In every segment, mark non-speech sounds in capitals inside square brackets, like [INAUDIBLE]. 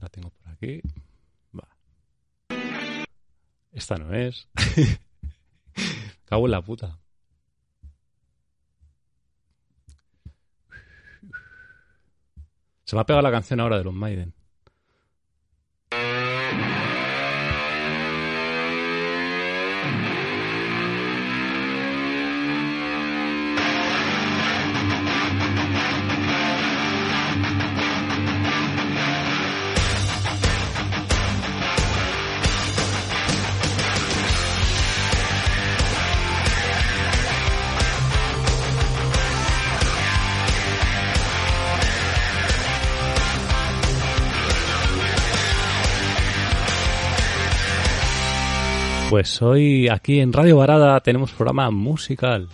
la tengo por aquí. Va. Esta no es. [LAUGHS] Cago en la puta. Se me ha pegado la canción ahora de los Maiden. Pues hoy aquí en Radio Varada tenemos programa musical.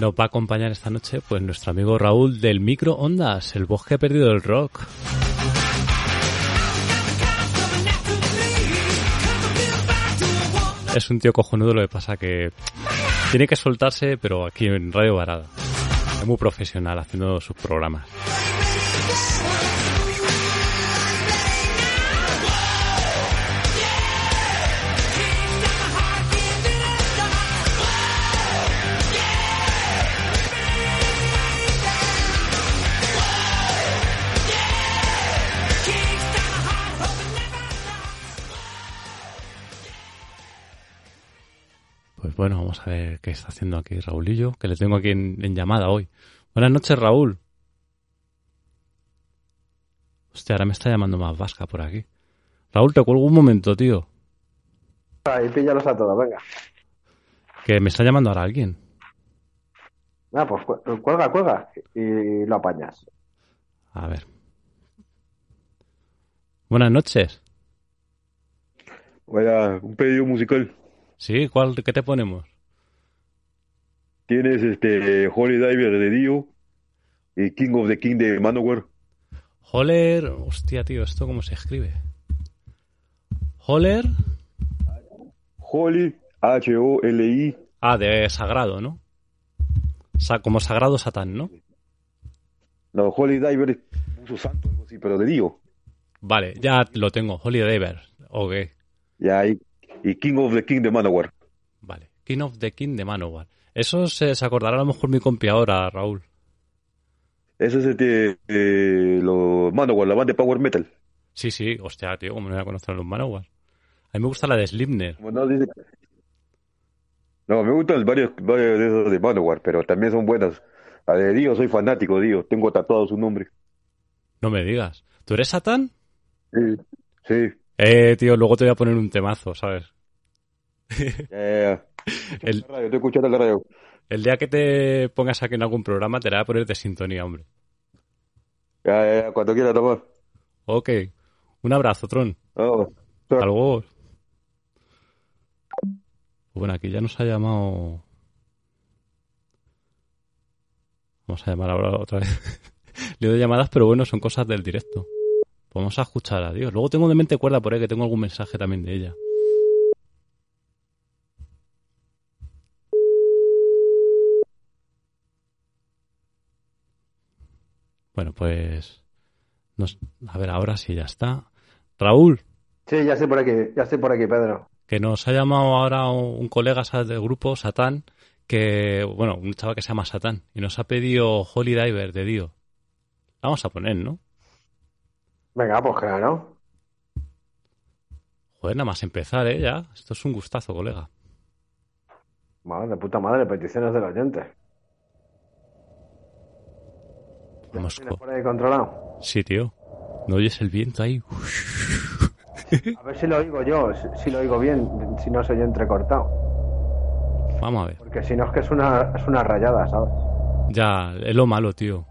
Nos va a acompañar esta noche pues nuestro amigo Raúl del Micro Ondas, el bosque perdido del rock. Es un tío cojonudo, lo que pasa que tiene que soltarse, pero aquí en Radio Varada. Es muy profesional haciendo sus programas. Pues bueno, vamos a ver qué está haciendo aquí Raulillo, que le tengo aquí en, en llamada hoy. Buenas noches, Raúl. Hostia, ahora me está llamando más vasca por aquí. Raúl, te cuelgo un momento, tío. Ahí píllalos a todos, venga. Que me está llamando ahora alguien. Ah, pues cu- cuelga, cuelga y lo apañas. A ver. Buenas noches. Vaya, un pedido musical. Sí, ¿cuál, ¿qué te ponemos? Tienes este Holy Diver de Dio y King of the King de Manowar. Holler. Hostia, tío, ¿esto cómo se escribe? Holler. Holy, H-O-L-I. Ah, de sagrado, ¿no? Sa- como sagrado Satán, ¿no? No, Holy Diver es uso santo, algo así, pero de Dio. Vale, ya lo tengo. Holy Diver. Ok. Ya, y, y King of the King de Manowar. Vale. King of the King de Manowar. Eso se, se acordará a lo mejor mi compi ahora, Raúl. Ese es este, eh, los Manowar, la banda de Power Metal. Sí, sí. Hostia, tío, ¿cómo no voy a conocer a los Manowar? A mí me gusta la de Slipner. Como no, dice- no, me gustan varios, varios de esos de Manowar, pero también son buenas. La de Dio, soy fanático de Dio, tengo tatuado su nombre. No me digas. ¿Tú eres Satán? Sí, sí. Eh, tío, luego te voy a poner un temazo, ¿sabes? [LAUGHS] Ya, ya, ya. El, radio, estoy escuchando la radio. el día que te pongas aquí en algún programa te la voy a poner de sintonía, hombre. Ya, ya, ya, cuando quiera tomar. Ok. Un abrazo, Tron. Vamos. Hasta luego. Bueno, aquí ya nos ha llamado. Vamos a llamar ahora otra vez. [LAUGHS] Le doy llamadas, pero bueno, son cosas del directo. Vamos a escuchar a Dios. Luego tengo de mente cuerda por ahí que tengo algún mensaje también de ella. Bueno, pues. nos- a ver, ahora sí ya está. Raúl, Sí, ya estoy por aquí, ya estoy por aquí, Pedro. que nos ha llamado ahora un colega del grupo, Satán, que, bueno, un chaval que se llama Satán, y nos ha pedido Holy Diver de Dio. La vamos a poner, ¿no? Venga, pues claro. Joder, nada más empezar, ¿eh? Ya. Esto es un gustazo, colega. Madre puta madre, peticiones del oyente. ¿Tienes co- por ahí controlado? Sí, tío. ¿No oyes el viento ahí? A ver si lo oigo yo, si, si lo oigo bien, si no soy entrecortado. Vamos a ver. Porque si no es que es una, es una rayada, ¿sabes? Ya, es lo malo, tío.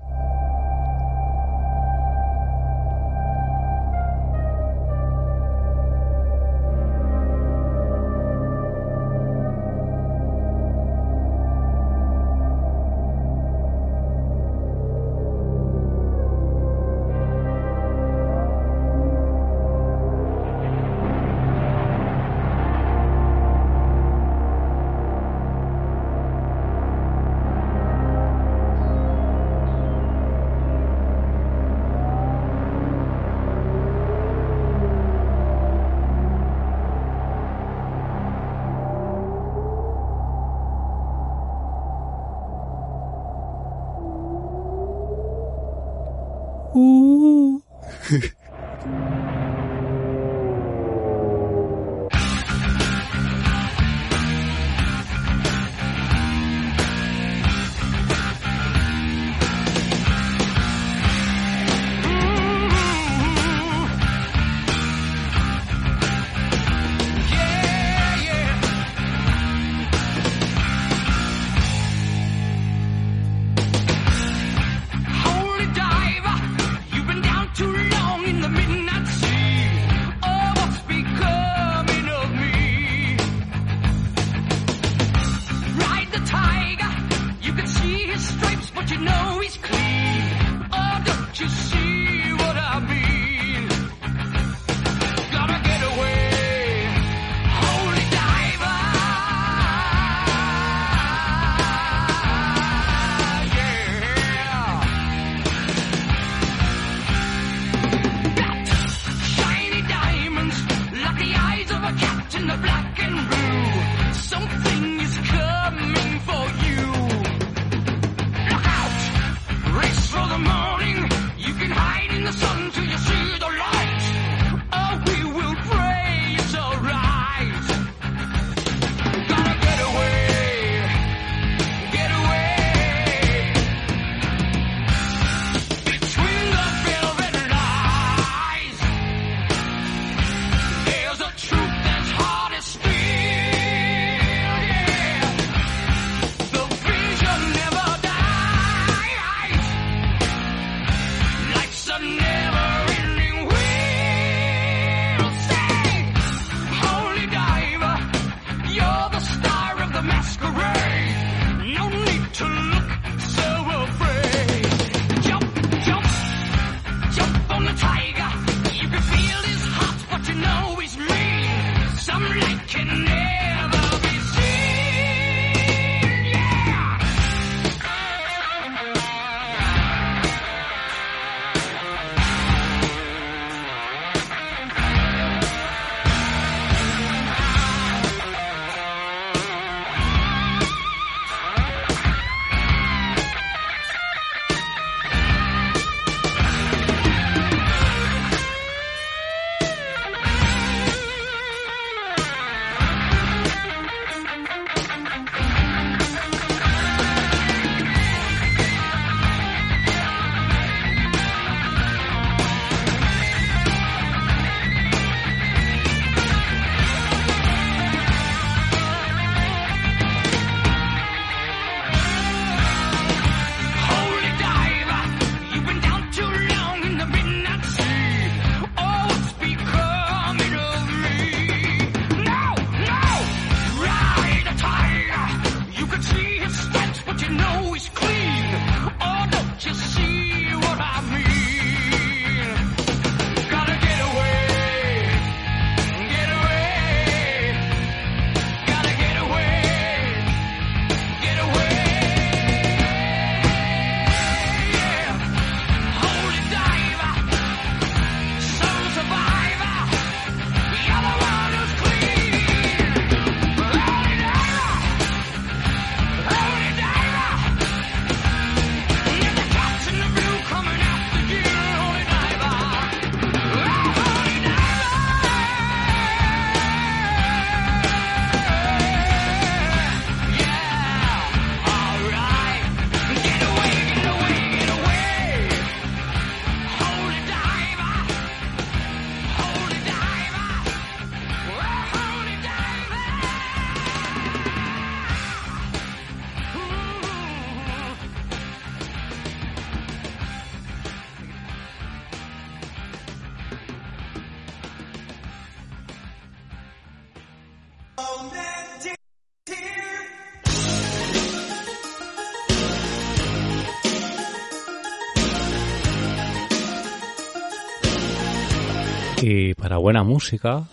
buena música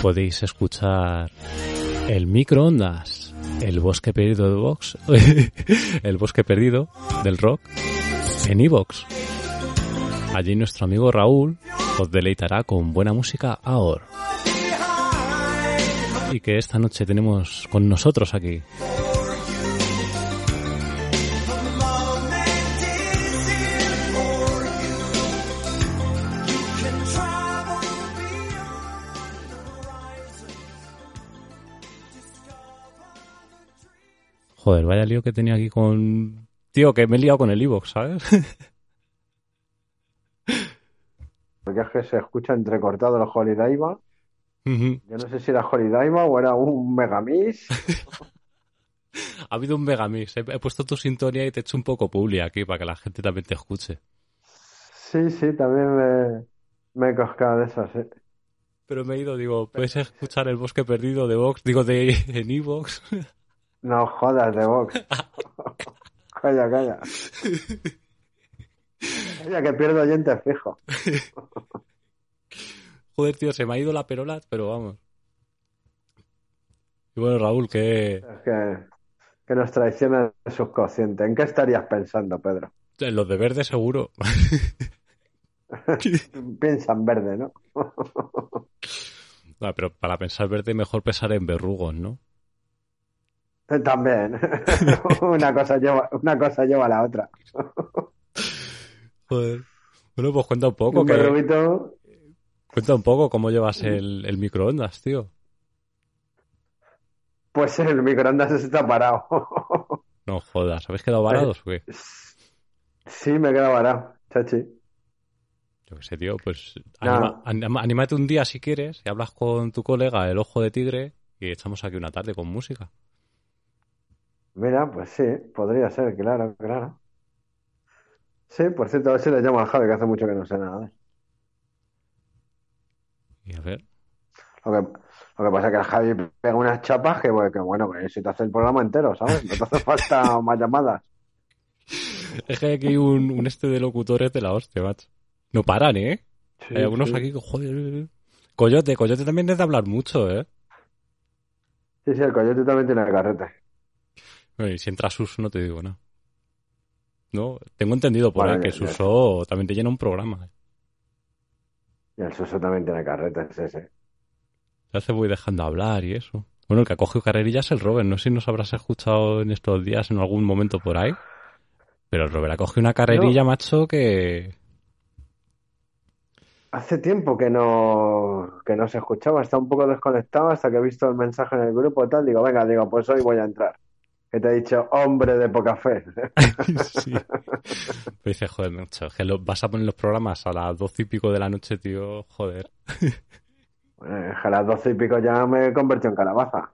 podéis escuchar el microondas, el bosque perdido de Vox, [LAUGHS] el bosque perdido del rock en iVox. Allí nuestro amigo Raúl os deleitará con buena música ahora. Y que esta noche tenemos con nosotros aquí Joder, vaya lío que tenía aquí con... Tío, que me he liado con el Evox, ¿sabes? [LAUGHS] Porque es que se escucha entrecortado el Holidaiva. Ujú. Yo no sé si era Holidaiva o era un Megamix. [LAUGHS] ha habido un megamix. He, he puesto tu sintonía y te he hecho un poco publi aquí para que la gente también te escuche. Sí, sí, también me, me he coscado de eso, sí. Pero me he ido, digo, puedes escuchar el bosque perdido de Vox, digo, de en Evox. [LAUGHS] No jodas de Vox. [LAUGHS] calla, calla. Calla, que pierdo oyentes fijo. [LAUGHS] Joder, tío, se me ha ido la perola, pero vamos. Y bueno, Raúl, que Es que, que nos traiciona el subconsciente. ¿En qué estarías pensando, Pedro? en los de verde seguro. [LAUGHS] Piensa en verde, ¿no? No, pero para pensar verde mejor pensar en verrugos, ¿no? [LAUGHS] También. [LAUGHS] una cosa lleva, una cosa lleva a la otra. [LAUGHS] Joder. Bueno, pues cuenta un poco, que, verruguito, cuenta un poco cómo llevas el, el microondas, tío. pues el microondas está parado. No jodas, ¿habéis quedado varados o qué? sí, me queda varado, chachi. Yo qué sé, tío, pues anima- anímate un día si quieres y hablas con tu colega, el ojo de tigre, y echamos aquí una tarde con música. Mira, pues sí, podría ser, claro, claro. Sí, por cierto, a ver si le llamo al Javi, que hace mucho que no sé nada. Y a ver. Lo que, lo que pasa es que el Javi pega unas chapas que, pues, que bueno, que si te hace el programa entero, ¿sabes? No te hace [LAUGHS] falta más llamadas. Es que aquí hay un, un este de locutores de la hostia, macho. No paran, ¿eh? Sí, Hay algunos sí. aquí que, joder. Coyote, Coyote también es de hablar mucho, ¿eh? Sí, sí, el coyote también tiene carrete. Bueno, y si entra Suso no te digo nada. No, tengo entendido por Vale, ahí que ya. Suso también te llena un programa. ¿eh? Y el Suso también tiene carrete, sí, sí. Ya se voy dejando hablar y eso. Bueno, el que ha cogido carrerilla es el Robert. No sé si nos habrás escuchado en estos días en algún momento por ahí. Pero el Robert ha cogido una carrerilla, macho, que... Hace tiempo que no, que no se escuchaba, está un poco desconectado hasta que he visto el mensaje en el grupo y tal. Digo, venga, digo, pues hoy voy a entrar. Que te he dicho, hombre de poca fe. [LAUGHS] sí. Pero dice, joder, macho, que lo- vas a poner los programas a las doce y pico de la noche, tío. Joder. Eh, a las doce y pico ya me convirtió en calabaza.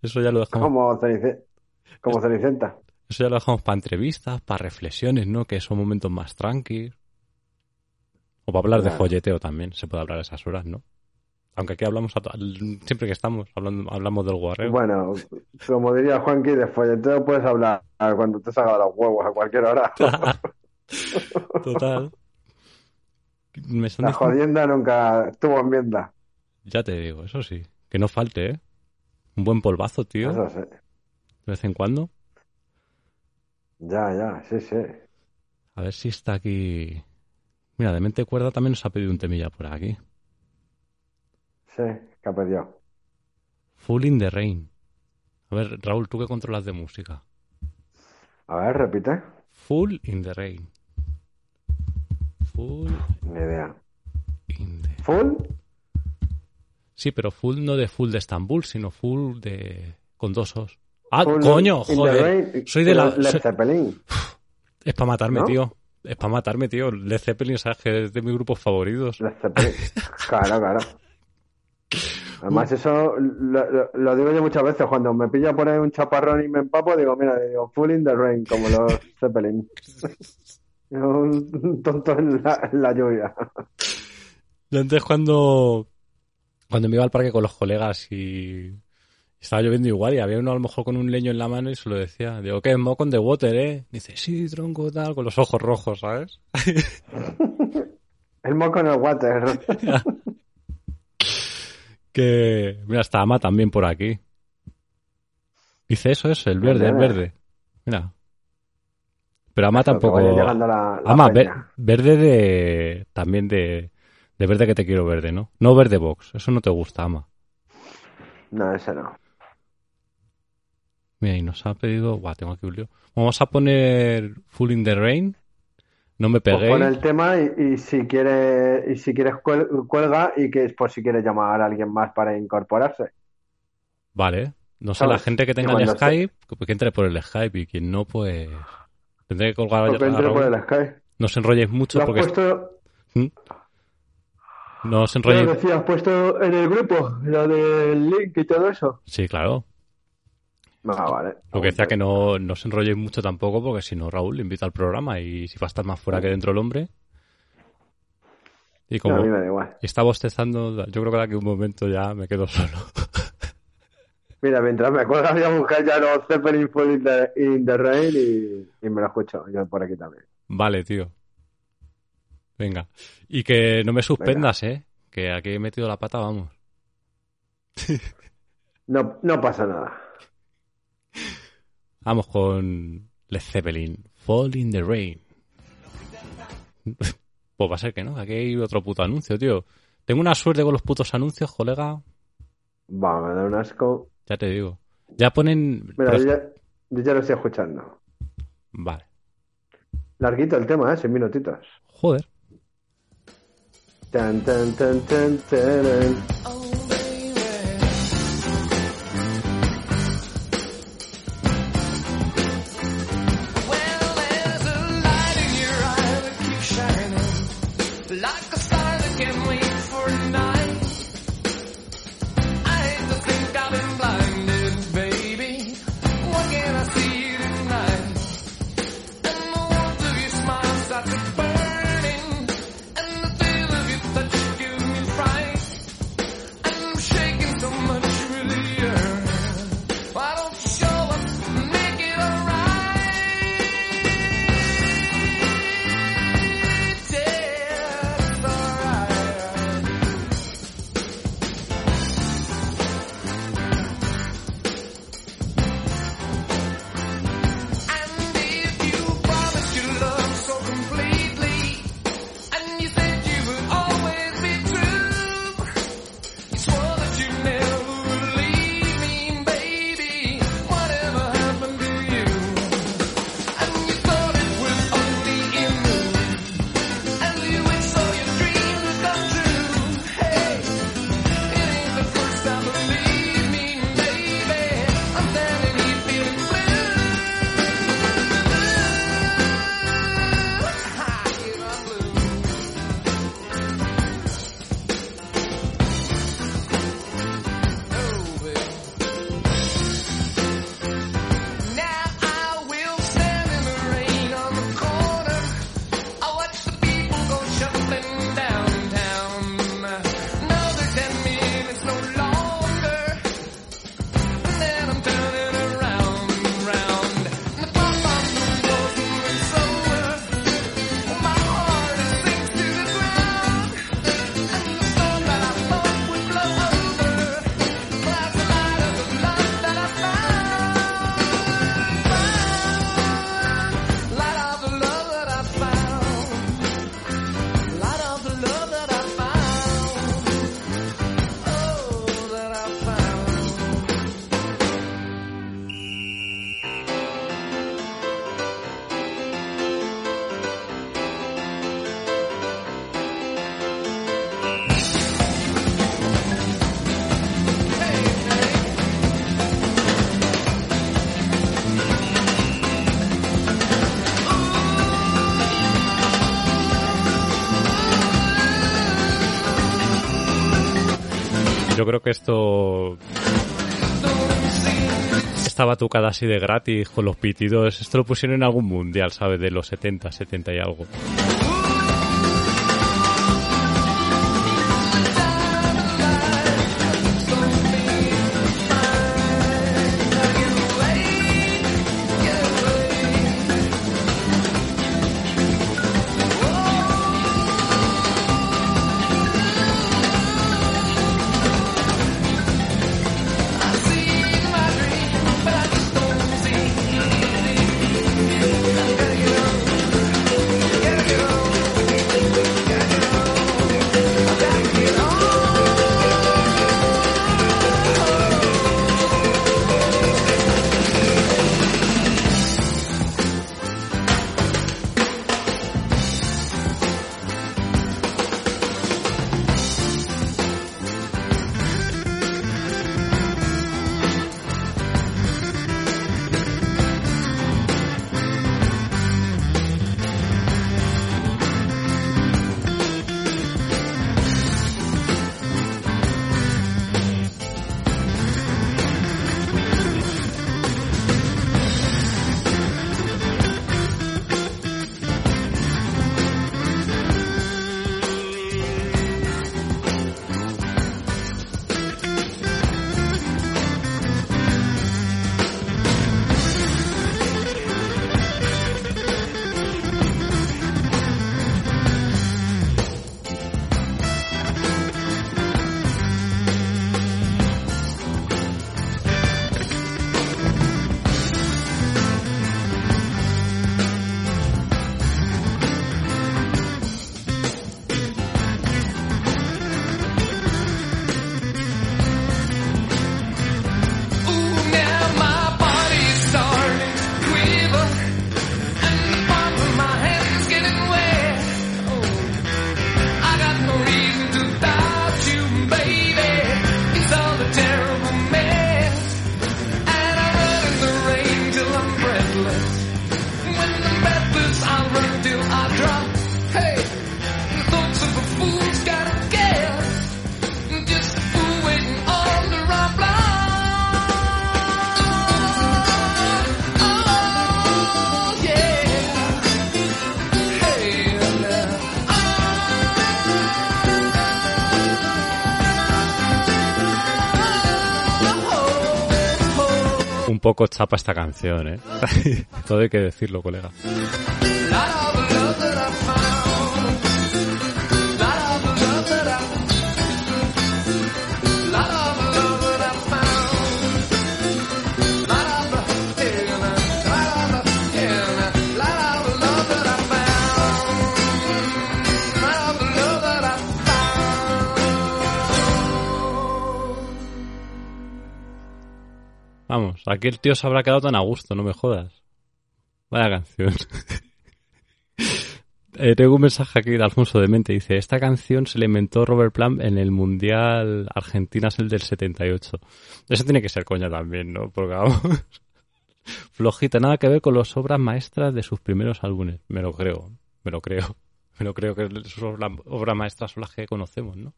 Eso ya lo dejamos, Como, Cenice- como Cenicienta. eso ya lo dejamos para entrevistas, para reflexiones, ¿no? Que son momentos más tranquilos. O para hablar de folleteo también, se puede hablar a esas horas, ¿no? Aunque aquí hablamos a siempre que estamos, hablando, hablamos del guarreo. Bueno, como diría Juanqui, de folleteo puedes hablar cuando te salga los huevos a cualquier hora. [LAUGHS] Total. Me están La diciendo- jodienda nunca tuvo enmienda. Ya te digo, eso sí. Que no falte, ¿eh? Un buen polvazo, tío. Eso sí. De vez en cuando. Ya, ya, sí, sí. A ver si está aquí. Mira, de mente cuerda también nos ha pedido un temilla por aquí. Sí, que ha pedido. Full in the Rain. A ver, Raúl, tú que controlas de música. A ver, repite. Full in the Rain. Full Ni idea. in the... ¿Full? Sí, pero full no de full de Estambul, sino full de... con dos os. ¡Ah, Full coño! Joder. Soy de la... Led Zeppelin. Es para matarme, ¿No? tío. Es para matarme, tío. Led Zeppelin, sabes que es de mis grupos favoritos. Led Zeppelin. [LAUGHS] Claro, claro. Además, eso lo, lo- lo digo yo muchas veces. Cuando me pilla por ahí un chaparrón y me empapo, digo, mira, digo, full in the rain, como los [LAUGHS] Zeppelin. Un tonto en la, en la lluvia. Yo antes cuando, cuando me iba al parque con los colegas y estaba lloviendo igual y había uno a lo mejor con un leño en la mano y se lo decía. Digo, ¿qué? On the water, ¿eh? Dice, sí, tronco, tal, con los ojos rojos, ¿sabes? [LAUGHS] El moco en el water. [LAUGHS] Que, mira, está Ama también por aquí. Dice eso, eso, el verde, el Verde. Mira. Pero Ama Eso, tampoco... la, la Ama, ve- peña. verde de... También de... De verde que te quiero verde, ¿no? No verde box, eso no te gusta, Ama. No, ese no. Mira, y nos ha pedido. Buah, tengo aquí un lío. Vamos a poner Full in the Rain. No me Pues peguéis. pon el tema y, y si quiere, y si quieres cuel- cuelga y que es por si quieres llamar a alguien más para incorporarse. Vale. No sé, la gente que tenga el se- Skype, que que entre por el Skype y quien no, pues tendré que colgar a por Raúl. el Skype. No os enrolléis mucho Lo has porque puesto, no os lo enrolléis. decía, has puesto en el grupo, lo del link y todo eso. Sí, claro. Ah, vale. Lo que decía que no, no os enrolléis mucho tampoco porque si no Raúl le invita al programa y si va a estar más fuera que dentro el hombre. Y No, como a mí me da igual. está bostezando, yo creo que de aquí un momento ya me quedo solo. [LAUGHS] Mira, mientras me cuelgas voy a buscar ya los Zeppelin Full in the, in the Rain y, y me lo escucho yo por aquí también. Vale, tío. Venga. Y que no me suspendas, ¿eh? Que aquí he metido la pata, vamos. No, no pasa nada. Vamos con Led Zeppelin. Fall in the Rain. [LAUGHS] pues va a ser que no. Aquí hay otro puto anuncio, tío. Tengo una suerte con los putos anuncios, colega. Va, me da un asco. Ya te digo. Ya ponen... Mira, yo ya, yo ya lo estoy escuchando. Vale. Larguito el tema, ¿eh? Seis minutitos. Joder. Tan, tan, tan, tan, taran. Creo que esto... Esta batucada así de gratis con los pitidos, esto lo pusieron en algún mundial, ¿sabes? De los 70, 70 y algo. Poco chapa esta canción, ¿eh? [LAUGHS] Todo hay que decirlo, colega. Vamos, aquí el tío se habrá quedado tan a gusto, no me jodas. Vaya canción. [LAUGHS] Eh, tengo un mensaje aquí de Alfonso de Mente. Dice, esta canción se le inventó Robert Plant en el Mundial Argentina es el del 78. Eso tiene que ser coña también, ¿no? Porque vamos... [LAUGHS] Flojita, nada que ver con las obras maestras de sus primeros álbumes. Me lo creo, me lo creo. [LAUGHS] Me lo creo que sus obras maestras son las que conocemos, ¿no?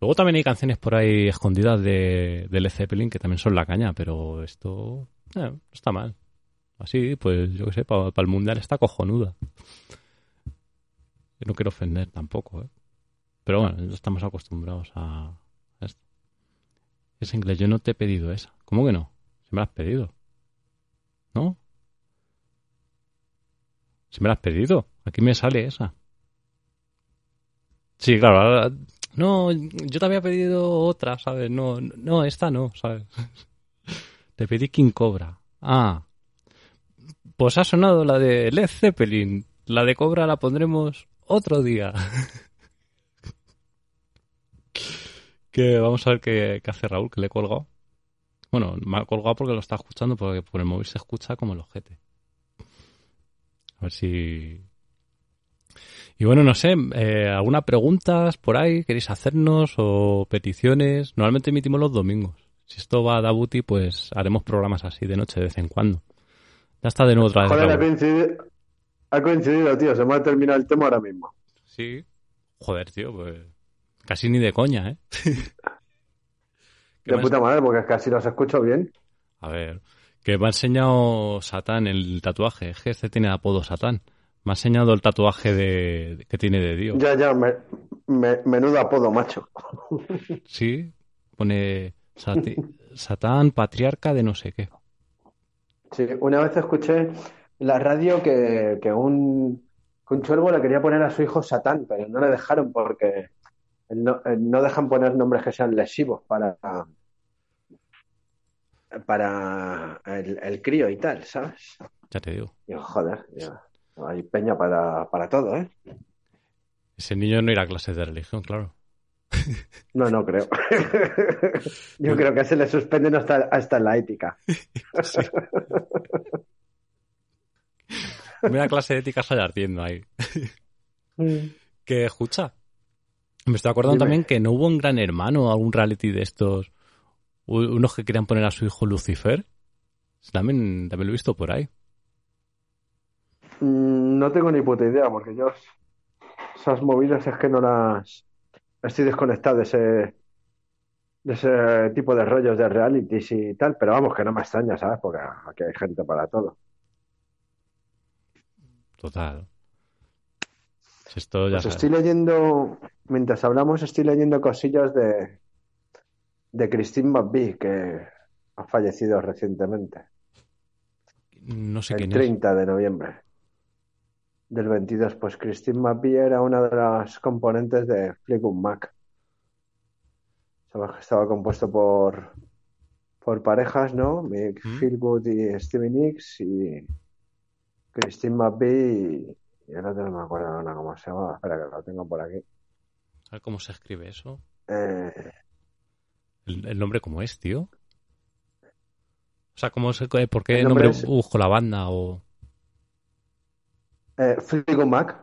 Luego también hay canciones por ahí escondidas de, de Led Zeppelin que también son la caña, pero esto eh, no está mal. Así, pues yo qué sé, para el mundial está cojonuda. Yo no quiero ofender tampoco, ¿eh? Pero bueno, no estamos acostumbrados a esto. Es inglés, yo no te he pedido esa. ¿Cómo que no? Si me la has pedido. ¿No? Si me la has pedido. Aquí me sale esa. Sí, claro. ahora- No, yo te había pedido otra, ¿sabes? No, no, esta no, ¿sabes? [LAUGHS] Te pedí King Cobra. Ah. Pues ha sonado la de Led Zeppelin. La de Cobra la pondremos otro día. [LAUGHS] que vamos a ver qué, qué hace Raúl, que le he colgado. Bueno, me ha colgado porque lo está escuchando, porque por el móvil se escucha como el ojete. A ver si... Y bueno, no sé, eh, ¿alguna preguntas por ahí queréis hacernos o peticiones? Normalmente emitimos los domingos. Si esto va a Dabuti, pues haremos programas así de noche de vez en cuando. Ya está de nuevo otra vez. Joder, ha coincidido, ha coincidido, tío. Se me ha terminado el tema ahora mismo. Sí. Joder, tío, pues casi ni de coña, ¿eh? ¿Qué [LAUGHS] De puta madre, porque casi los escucho bien. A ver, que me ha enseñado Satán el tatuaje. Es que este tiene apodo Satán. Me ha enseñado el tatuaje de, que tiene de Dios. Ya, ya, me, me- menudo apodo, macho. [LAUGHS] Sí, pone Sati- Satán, patriarca de no sé qué. Sí, una vez escuché en la radio que, que un, que un chorbo le quería poner a su hijo Satán, pero no le dejaron porque no, no dejan poner nombres que sean lesivos para, para el, el crío y tal, ¿sabes? Ya te digo. Digo, joder, digo, hay peña para, para todo, ¿eh? Ese niño no irá a clases de religión, claro. No, no creo. [LAUGHS] Yo creo que se le suspenden hasta, hasta la ética. Mira clase de ética sale ardiendo ahí. Que escucha. Me estoy acordando Dime. también que no hubo un gran hermano o algún reality de estos. Unos que querían poner a su hijo Lucifer. También, también lo he visto por ahí. Mm, No tengo ni puta idea, porque yo esas movidas es que no las estoy desconectado de ese de ese tipo de rollos de realities y tal, pero vamos, que no me extraña, ¿sabes? Porque aquí hay gente para todo. Total. Si esto ya Pues estoy leyendo, mientras hablamos, estoy leyendo cosillas de de Christine McVie, que ha fallecido recientemente, No sé el quién es. 30 de noviembre del 22. Pues Christine McVie era una de las componentes de Fleetwood Mac. Estaba compuesto por, por parejas, ¿no? Mick ¿Mm? Y Stevie Nicks y Christine McVie y, otro no me acuerdo ahora cómo se llama. Espera que lo tengo por aquí. A ver cómo se escribe eso. Eh, ¿El, el nombre cómo es, tío? O sea, ¿cómo se, ¿por qué El nombre, nombre es- busco la banda o...? Eh, Mac.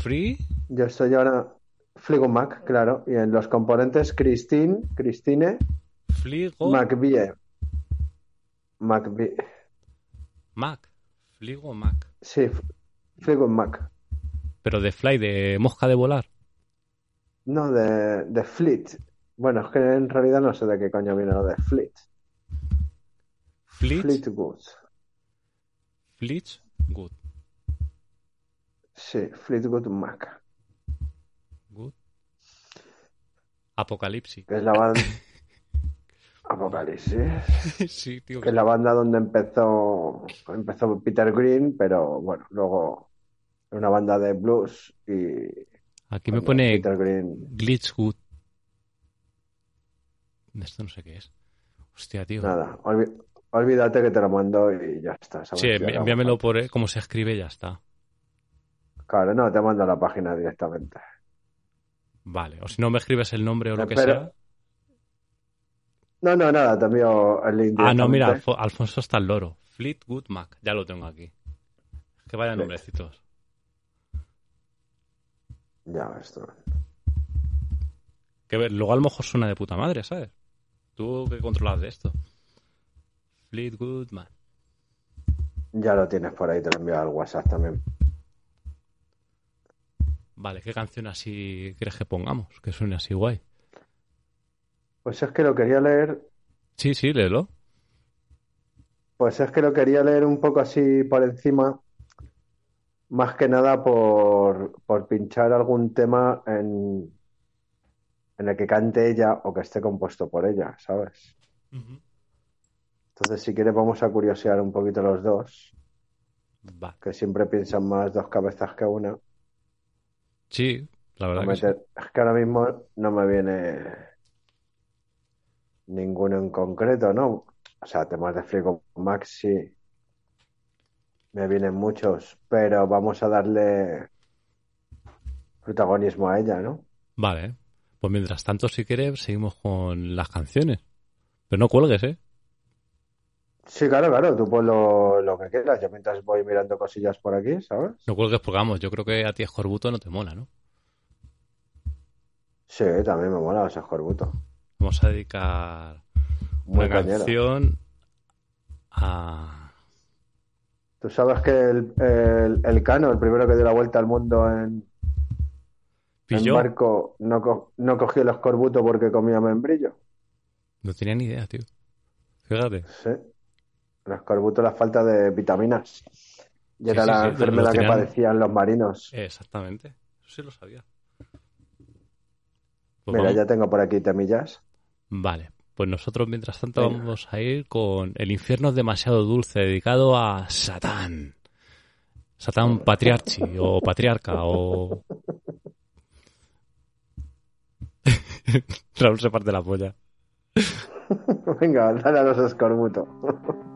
Free? Yo estoy ahora Fleetwood Mac, claro. Y en los componentes Christine, Christine, Fligo McVie. McVie. Mac. Fligo Mac. Sí, F- Fleetwood Mac. Pero de fly, de mosca de volar. No, de, de Fleet. Bueno, es que en realidad no sé de qué coño viene lo de Fleet. Fleet. Fleet. Good. Sí, Fleetwood Mac. Good. Apocalipsis. Que es la banda. [LAUGHS] Apocalipsis. sí, tío. Que es la banda donde empezó, empezó Peter Green, pero bueno, luego una banda de blues y Aquí me pone Peter Green. Glitchwood. Esto no sé qué es. Hostia, tío. Nada, olvi- olvídate que te lo mando y ya está. Sí, envíamelo por eh, cómo se escribe y ya está. Claro, no, te mando la página directamente. Vale. O si no me escribes el nombre o lo que sea. No, no, nada, te envío el link Ah, no, mira, Alfonso está el loro. Fleetwood Mac. Ya lo tengo aquí. Que vaya nombrecitos. Ya ves tú. Que luego a lo mejor suena de puta madre, ¿sabes? Tú que controlas de esto. Fleetwood Mac. Ya lo tienes por ahí, te lo envío al WhatsApp también. Vale, ¿qué canción así quieres que pongamos? Que suene así guay. Pues es que lo quería leer, Sí, sí, léelo. pues es que lo quería leer un poco así por encima, más que nada por, por pinchar algún tema en, en el que cante ella o que esté compuesto por ella, ¿sabes? Entonces, si quieres, vamos a curiosear un poquito los dos, Va. que siempre piensan más dos cabezas que una. Sí, la verdad que sí. Es que ahora mismo no me viene ninguno en concreto, ¿no? O sea, temas de Frigo Max sí me vienen muchos, pero vamos a darle protagonismo a ella, ¿no? Vale. Pues mientras tanto, si quieres, seguimos con las canciones. Pero no cuelgues, ¿eh? Sí, claro, claro, tú pon lo, lo que quieras. Yo mientras voy mirando cosillas por aquí, ¿sabes? No cuelgues porque, vamos, yo creo que a ti Escorbuto no te mola, ¿no? Sí, también me mola ese escorbuto. Vamos a dedicar Muy una canción a... Tú sabes que el, el, el Cano, el primero que dio la vuelta al mundo en, en barco, no, co- no cogió el escorbuto porque comía membrillo. No tenía ni idea, tío. Fíjate. Sí. El escorbuto, la falta de vitaminas. Y Sí, era sí, la sí, enfermedad que padecían los marinos. Exactamente. Eso sí lo sabía. Pues Mira, vamos- ya tengo por aquí temillas. Vale. Pues nosotros, mientras tanto, Venga. vamos a ir con El infierno es demasiado dulce, dedicado a Satán. Satán [LAUGHS] patriarchi o patriarca o... [LAUGHS] Raúl se parte la polla. Venga, dale a los escorbutos. [LAUGHS]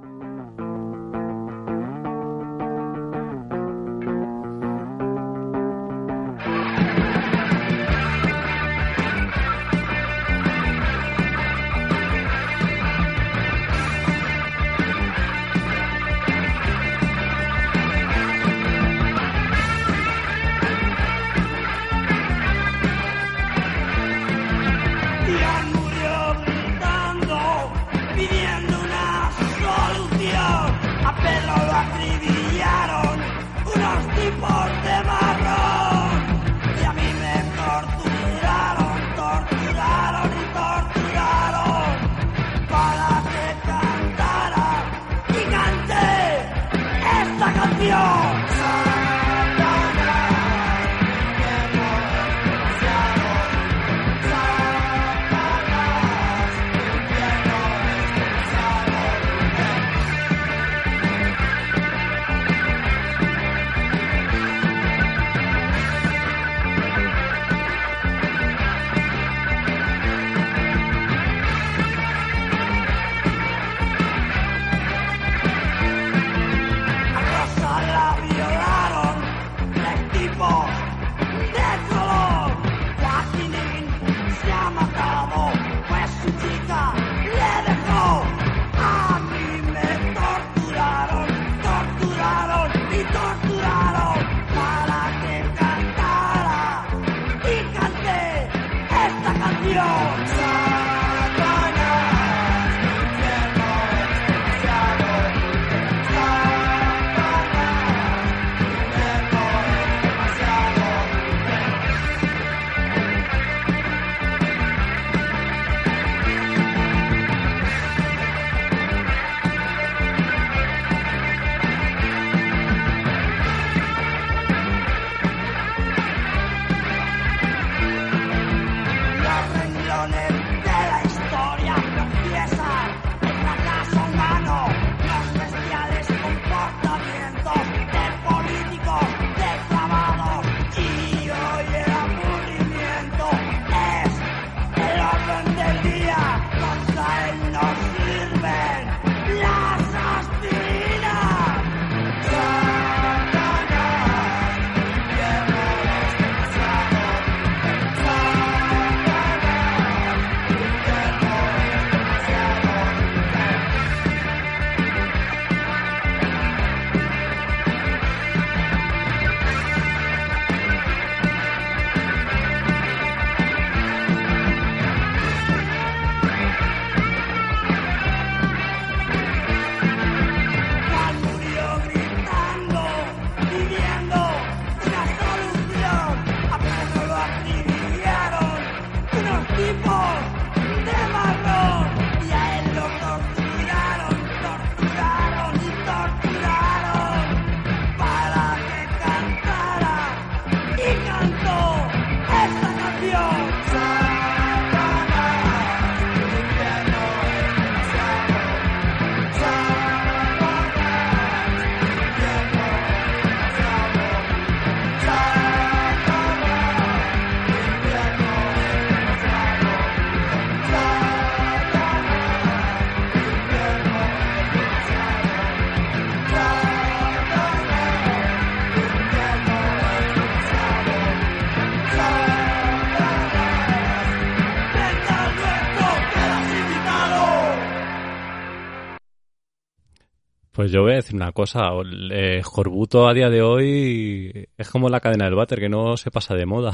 Pues yo voy a decir una cosa. Eh, Jorbuto a día de hoy es como la cadena del váter, que no se pasa de moda.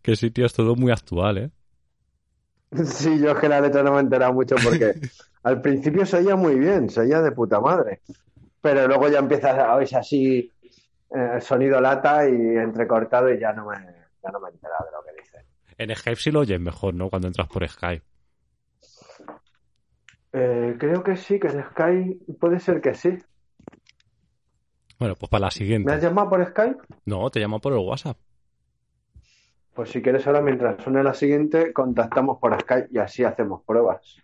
que sí, tío, es todo muy actual, ¿eh? Sí, yo es que la letra no me he enterado mucho porque [LAUGHS] al principio se oía muy bien, se oía de puta madre. Pero luego ya empieza a oírse así eh, sonido lata y entrecortado y ya no me, ya no me he enterado de lo que dice. En Skype sí lo oyes mejor, ¿no? Cuando entras por Skype. Eh, creo que sí, que en Skype puede ser que sí. Bueno, pues para la ¿Me has siguiente. llamado por Skype? No, te llamo por el WhatsApp. Pues si quieres ahora, mientras suene la siguiente, contactamos por Skype y así hacemos pruebas.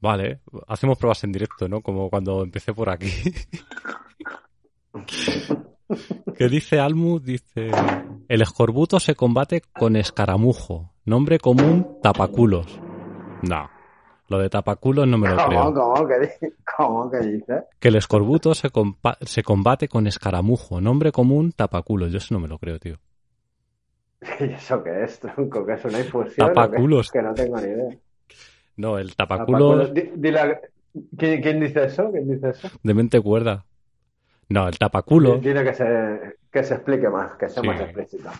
Vale, hacemos pruebas en directo, ¿no? Como cuando empecé por aquí. [LAUGHS] ¿Qué dice Almu? Dice, el escorbuto se combate con escaramujo, nombre común tapaculos. No, lo de tapaculos no me lo ¿Cómo, creo. cómo, que, cómo que dices? Que el escorbuto se, se combate con escaramujo, nombre común tapaculos. Yo eso no me lo creo, tío. [LAUGHS] ¿Y eso qué es, tronco? ¿Que es una infusión? Tapaculos. Que no tengo ni idea. No, el Tapaculos. tapaculos Di- dile ¿Quién, quién dice eso? ¿Quién dice eso? de mente cuerda. No, el tapaculos, Dile que se, que se explique más, que sea Sí. más explícito.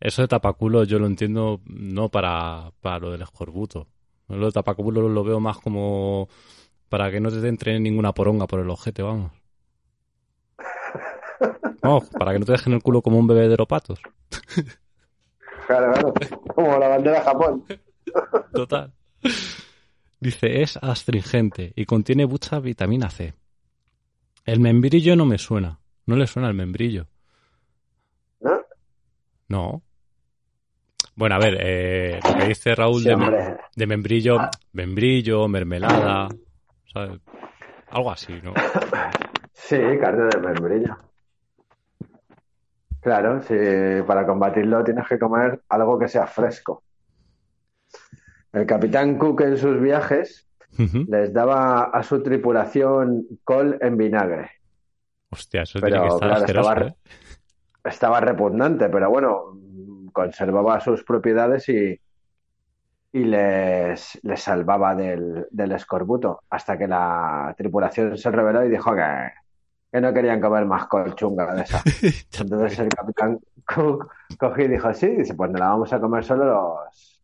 eso de tapaculos yo lo entiendo no para, para lo del escorbuto. Lo de tapaculos lo veo más como para que no te entre ninguna poronga por el ojete, vamos. [LAUGHS] Vamos, para que no te dejen el culo como un bebedero patos. Claro, claro. Como la bandera de Japón. [LAUGHS] Total. Dice, es astringente y contiene mucha vitamina C. El membrillo no me suena. No le suena el membrillo. ¿No? No. Bueno, a ver, eh, lo que dice Raúl Sí, de, hombre. de membrillo, membrillo, mermelada, ¿sabes? Algo así, ¿no? Sí, carne de membrillo. Claro, sí, para combatirlo tienes que comer algo que sea fresco. El capitán Cook en sus viajes les daba a su tripulación col en vinagre. Hostia, eso Pero, tiene que estar claro, asqueroso, estaba- ¿eh? Estaba repugnante, pero bueno, conservaba sus propiedades y, y les, les salvaba del, del escorbuto. Hasta que la tripulación se rebeló y dijo que, que no querían comer más colchunga de esa. [LAUGHS] Entonces el capitán Cook cogió y dijo, sí, dice, pues no la vamos a comer solo los,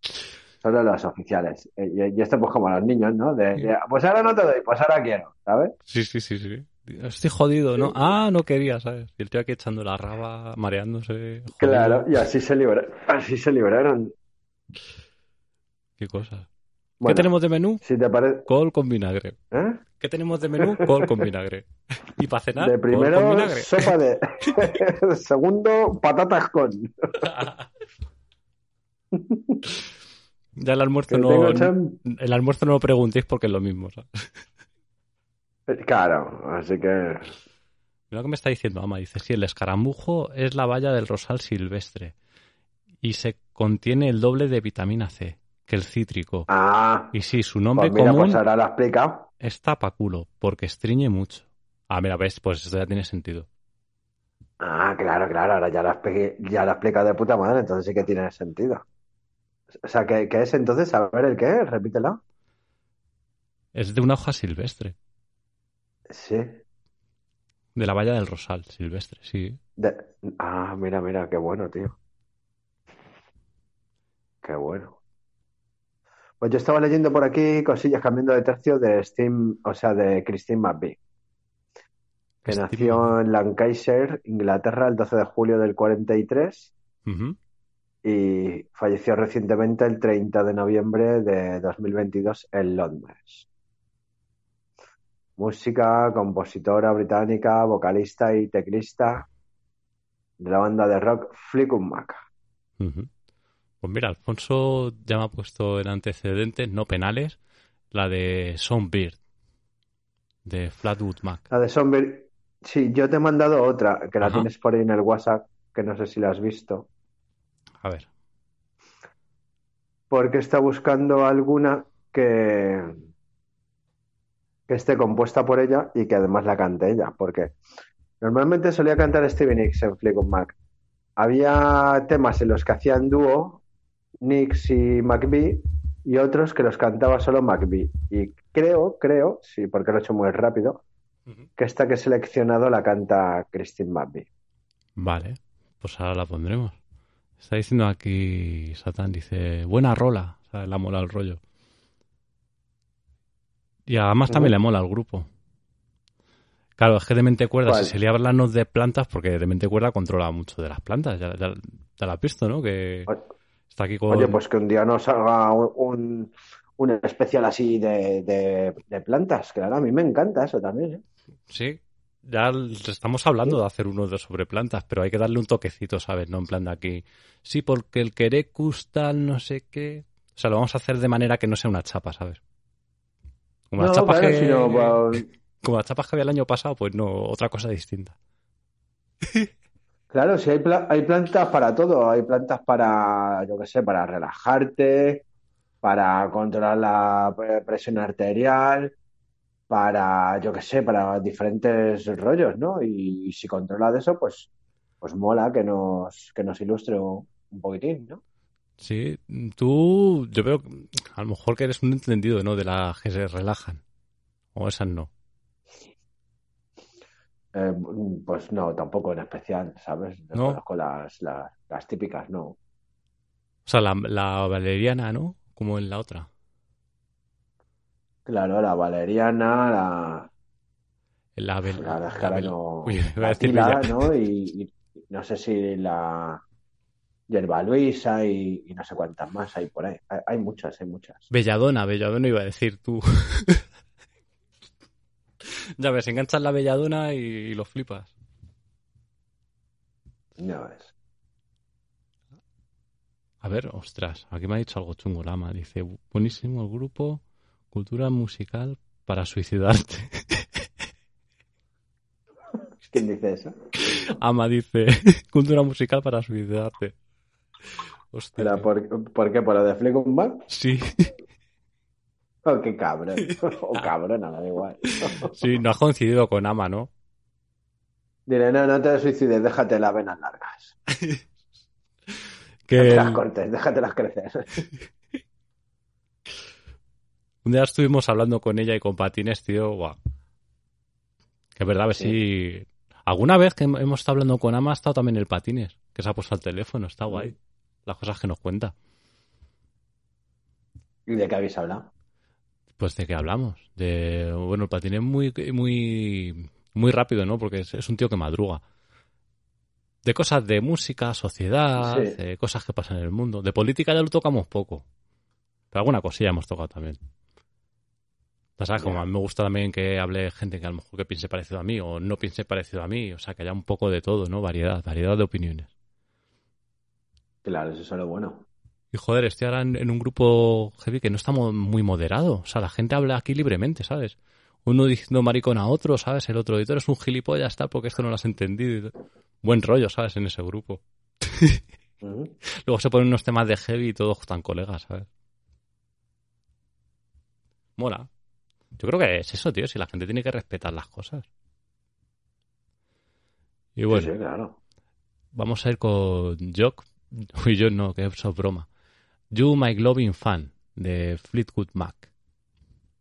solo los oficiales. Y, y esto pues como los niños, ¿no? De, de, pues ahora no te doy, pues ahora quiero, ¿sabes? Sí, sí, sí, sí. Estoy jodido, ¿no? Ah, no quería, ¿sabes? Y el tío aquí echando la raba, mareándose. jodido. Claro, y así se libraron. Así se libraron. Qué cosa. Bueno, ¿Qué tenemos de menú? Si te parece... Col con vinagre. ¿eh? ¿Qué tenemos de menú? Col con vinagre. [LAUGHS] Y para cenar, De col con primero, vinagre. sopa de... [LAUGHS] [LAUGHS] Segundo, patatas con. Ya el almuerzo Que no, el almuerzo no lo preguntéis porque es lo mismo, ¿sabes? Claro, así que... Mira lo que me está diciendo Ama. Dice, sí, el escaramujo es la valla del rosal silvestre y se contiene el doble de vitamina C que el cítrico. Ah, Y sí, su nombre pues mira, común pues ahora es tapaculo, porque estriñe mucho. Ah, mira, ves, pues esto ya tiene sentido. Ah, claro, claro, ahora ya expli- ya explicado de puta madre, entonces sí que tiene sentido. O sea, ¿qué, qué es entonces? A ver, ¿el qué? es? Repítelo. Es de una hoja silvestre, Sí. de la valla del rosal silvestre, sí. De- Ah, mira, mira, qué bueno, tío. Qué bueno. Pues yo estaba leyendo por aquí cosillas cambiando de tercio de Steam, o sea, de Christine McVie, que nació en Lancashire, Inglaterra, el 12 de julio del 43 Ujú. y falleció recientemente el 30 de noviembre de 2022 en Londres. Música, compositora británica, vocalista y teclista de la banda de rock Fleetwood Mac. Pues mira, Alfonso ya me ha puesto en antecedentes no penales la de Songbird, de Flatwood Mac. La de Zombie, sí, yo te he mandado otra que la Ajá. tienes por ahí en el WhatsApp, que no sé si la has visto, A ver, porque está buscando alguna que, que esté compuesta por ella y que además la cante ella, porque normalmente solía cantar Stevie Nicks en Fleetwood Mac. Había temas en los que hacían dúo, Nicks y McVie, y otros que los cantaba solo McVie. Y creo, creo, sí, porque lo he hecho muy rápido, que esta que he seleccionado la canta Christine McVie. Vale, pues ahora la pondremos. Está diciendo aquí Satán, dice, buena rola, o sea, le mola el rollo. Y además también le mola al grupo. Claro, es que de mente cuerda, ¿Cuál? si se le hablan de plantas, porque de mente cuerda controla mucho de las plantas, ya, ya, ya lo has visto, ¿no? Que O- está aquí con... Oye, pues que un día nos haga un, un, especial así de, de, de plantas, claro, a mí me encanta eso también, ¿eh? Sí, ya estamos hablando de hacer uno de sobre plantas, pero hay que darle un toquecito, ¿sabes? No en plan de aquí. Sí, porque el querecus tal, no sé qué. O sea, lo vamos a hacer de manera que no sea una chapa, ¿sabes? Como las chapas claro, que, sino, [LAUGHS] como las chapas que había el año pasado, pues no, otra cosa distinta. [LAUGHS] Claro, sí, hay, pla- hay plantas para todo. Hay plantas para, yo qué sé, para relajarte, para controlar la pre- presión arterial, para, yo qué sé, para diferentes rollos, ¿no? Y, y si controla de eso, pues, pues mola que nos, que nos ilustre un, un poquitín, ¿no? Sí, tú, yo veo, a lo mejor que eres un entendido, ¿no? De las que se relajan. O esas no. Eh, pues no, tampoco en especial, ¿sabes? No No. conozco las, las, las típicas, no. O sea, la, la valeriana, ¿no? Como en la otra. Claro, la valeriana, la, La, la la ahora vel- no, Uy, [LAUGHS] iba a la decir tila, ¿no? Y, y no sé si la yerba luisa y, y no sé cuántas más hay por ahí. Hay, hay muchas, hay muchas. Belladona, Belladona iba a decir tú. [LAUGHS] ya ves, enganchas la Belladona y, y lo flipas. No es. A ver, ostras, aquí me ha dicho algo chungo Lama. Dice, buenísimo el grupo, cultura musical para suicidarte. [LAUGHS] ¿Quién dice eso? Ama dice, [LAUGHS] cultura musical para suicidarte. Hostia. ¿Era por, por qué? ¿Por lo de Mac? Sí, [LAUGHS] Oh, qué cabrón. [LAUGHS] O cabrona, da igual. [LAUGHS] sí, no has coincidido con Ama, ¿no? Dile, no, no te suicides, déjate las venas largas. Que No te las cortes, déjatelas crecer. un día estuvimos hablando con ella y con Patines, tío, guau. Que es verdad, a ver si... Alguna vez que hem- hemos estado hablando con Ama ha estado también el Patines, que se ha puesto al teléfono, está guay. Las cosas que nos cuenta. ¿Y de qué habéis hablado? Pues de qué hablamos. De bueno, el patín es muy muy muy rápido, ¿no? Porque es, es un tío que madruga. De cosas de música, sociedad, Sí. de cosas que pasan en el mundo. De política ya lo tocamos poco. Pero alguna cosilla hemos tocado también. Ya sabes, como a mí me gusta también que hable gente que a lo mejor que piense parecido a mí o no piense parecido a mí. O sea, que haya un poco de todo, ¿no? Variedad, variedad de opiniones. Claro, eso es lo bueno. Y joder, estoy ahora en, en un grupo heavy que no está mo- muy moderado. O sea, la gente habla aquí libremente, ¿sabes? Uno diciendo maricón a otro, ¿sabes? El otro, tú eres un gilipollas, tal, porque esto no lo has entendido. Buen rollo, ¿sabes? En ese grupo. [LAUGHS] Luego se ponen unos temas de heavy y todos están colegas, ¿sabes? Mola. Yo creo que es eso, tío, si la gente tiene que respetar las cosas. Y bueno, Sí, sí, claro. vamos a ir con Jock. [LAUGHS] Uy, yo no, que eso es broma. You My Glowing Fan, de Fleetwood Mac.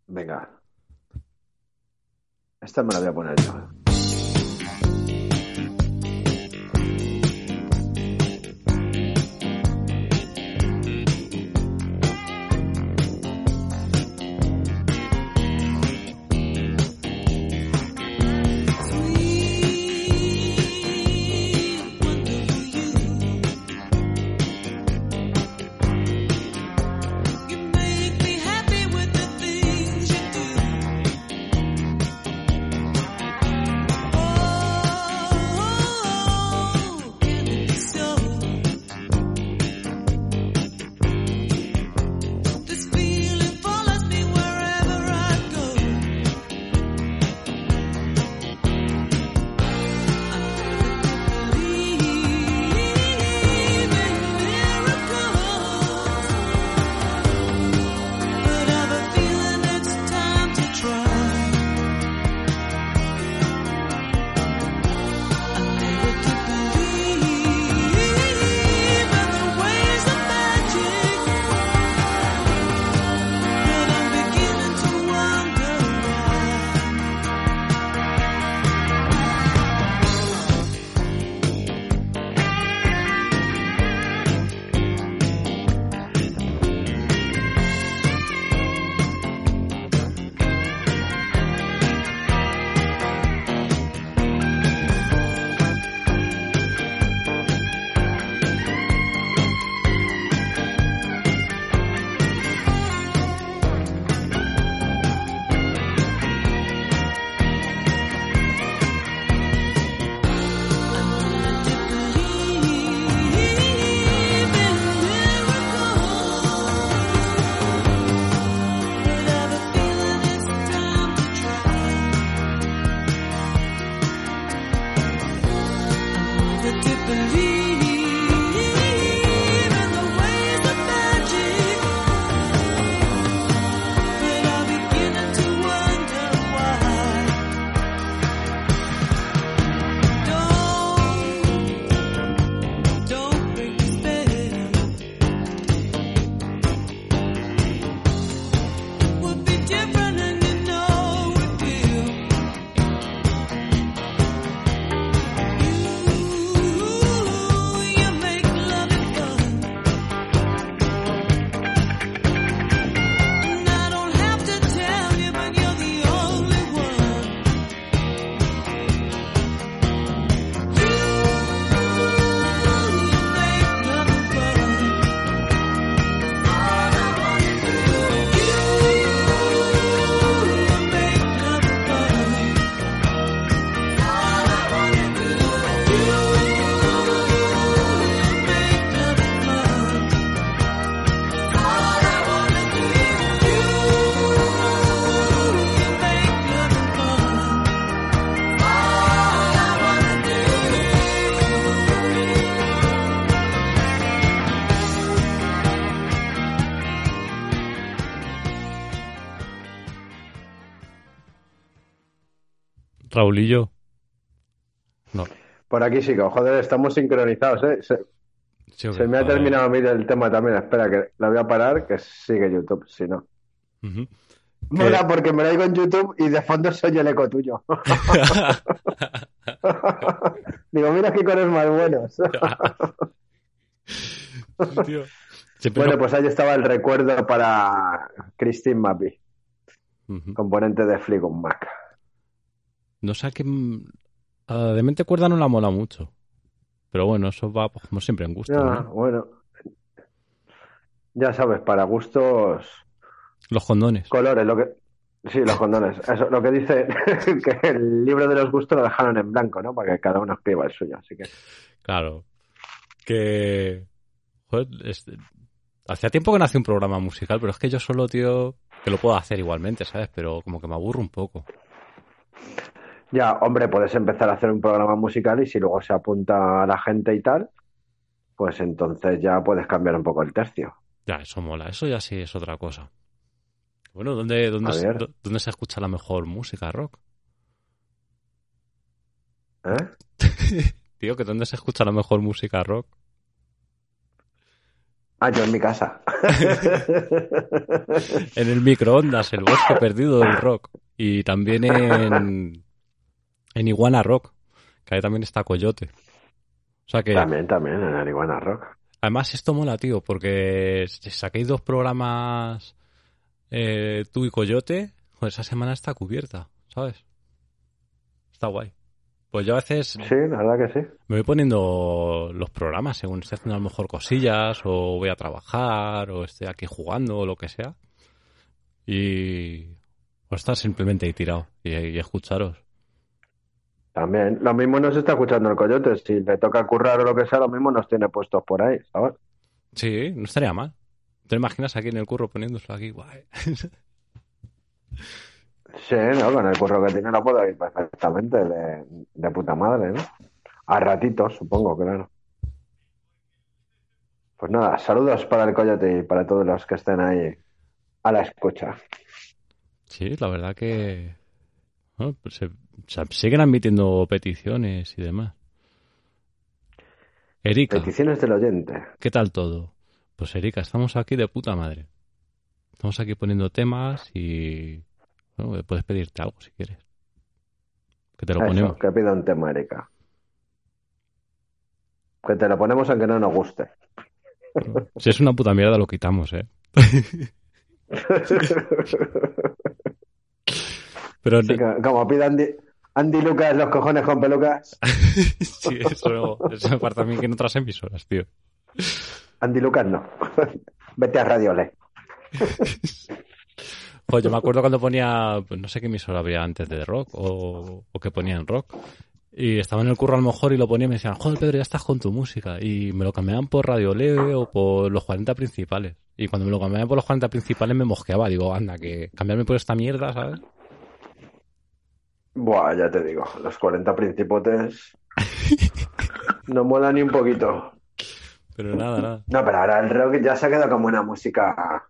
Venga. Esta me la voy a poner yo. Raulillo. No. Por aquí sí joder, estamos sincronizados, ¿eh? Se, Sí, se me ha terminado a mí el tema también. Espera, que la voy a parar, que sigue YouTube, si no. Mola porque me lo digo en YouTube y de fondo soy el eco tuyo. [LAUGHS] Digo, mira qué cores más buenos. Tío. Bueno, no- pues ahí estaba el recuerdo para Christine Mappy, componente de Fleetwood Mac. No sé qué... De mente cuerda no la mola mucho. Pero bueno, eso va pues, como siempre en gusto, Ya, ¿no? bueno. Ya sabes, para gustos, Los condones. colores, lo que... Sí, los condones. Eso, lo que dice [LAUGHS] que el libro de los gustos lo dejaron en blanco, ¿no? Para que cada uno escriba el suyo. Así que Claro. Que... Joder, este- Hacía tiempo que no hacía un programa musical, pero es que yo solo, tío, que lo puedo hacer igualmente, ¿sabes? Pero como que me aburro un poco. Ya, hombre, puedes empezar a hacer un programa musical y si luego se apunta la gente y tal, pues entonces ya puedes cambiar un poco el tercio. Ya, eso mola. Eso ya sí es otra cosa. Bueno, ¿dónde, dónde, A se, dónde se escucha la mejor música rock? ¿Eh? [LAUGHS] Tío, que ¿dónde se escucha la mejor música rock? Ah, yo en mi casa. [LAUGHS] En el microondas, el bosque perdido del rock. Y también en, en Iguana Rock, que ahí también está Coyote. O sea que, también, también, en el Iguana Rock. además esto mola, tío, porque si saquéis dos programas eh, tú y Coyote, joder, esa semana está cubierta, ¿sabes? Está guay. Pues yo a veces Sí, la verdad que sí. me voy poniendo los programas según estoy haciendo a lo mejor cosillas o voy a trabajar o estoy aquí jugando o lo que sea. Y o estar simplemente ahí tirado y, y escucharos. También. Lo mismo nos está escuchando el coyote. Si le toca currar o lo que sea, lo mismo nos tiene puestos por ahí, ¿sabes? Sí, no estaría mal. ¿Te imaginas aquí en el curro poniéndoselo aquí? Guay. [LAUGHS] Sí, ¿no? Con el curro que tiene lo puedo ir perfectamente de, de puta madre, ¿no? A ratitos, supongo, claro. Pues nada, saludos para el coyote y para todos los que estén ahí a la escucha. Sí, la verdad que bueno, pues se, se siguen admitiendo peticiones y demás. Erika, Peticiones del oyente. ¿qué tal todo? Pues Erika, estamos aquí de puta madre. Estamos aquí poniendo temas y bueno, puedes pedirte algo si quieres. Que te lo Eso, ponemos. que pida un tema, Erika. Que te lo ponemos aunque no nos guste. [LAUGHS] Si es una puta mierda lo quitamos, ¿eh? [LAUGHS] Pero que, como pida Andy, Lucas los cojones con pelucas. [LAUGHS] sí, eso, eso me a mí que en otras emisoras, tío. Andy Lucas no. [LAUGHS] Vete a Radio Le. Joder, yo me acuerdo cuando ponía, pues no sé qué emisora había antes de rock o, o que ponía en rock. Y estaba en el curro a lo mejor y lo ponía y me decían, joder Pedro, ya estás con tu música. Y me lo cambiaban por Radio Leve o por los 40 principales. Y cuando me lo cambiaban por los 40 principales me mosqueaba. Digo, anda, que cambiarme por esta mierda, ¿sabes? Buah, ya te digo, los 40 principotes [LAUGHS] no mola ni un poquito. Pero nada, nada. No, pero ahora el rock ya se ha quedado como una música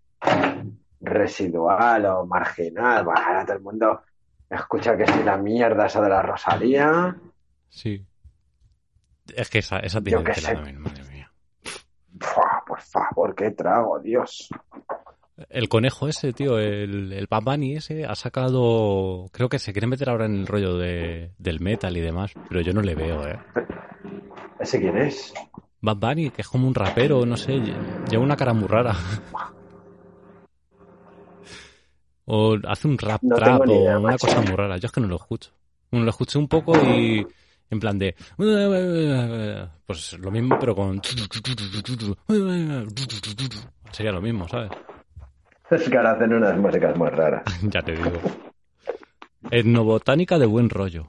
residual o marginal. Bueno, ahora todo el mundo escucha que si la mierda esa de la Rosalía. Sí. Es que esa, esa tiene también, madre mía. Buah, por favor, qué trago, Dios. El conejo ese, tío, el, el Bad Bunny ese, ha sacado... Creo que se quiere meter ahora en el rollo de, del metal y demás, pero yo no le veo, ¿eh? ¿Ese quién es? Bad Bunny, que es como un rapero, no sé, lle- lleva una cara muy rara. O hace un rap No trap idea, o una macho. cosa muy rara. Yo es que no lo escucho. Bueno, lo escuché un poco y en plan de... Pues lo mismo, pero con... Sería lo mismo, ¿sabes? Es que ahora hacen unas músicas muy raras. [LAUGHS] ya te digo. Etnobotánica de buen rollo.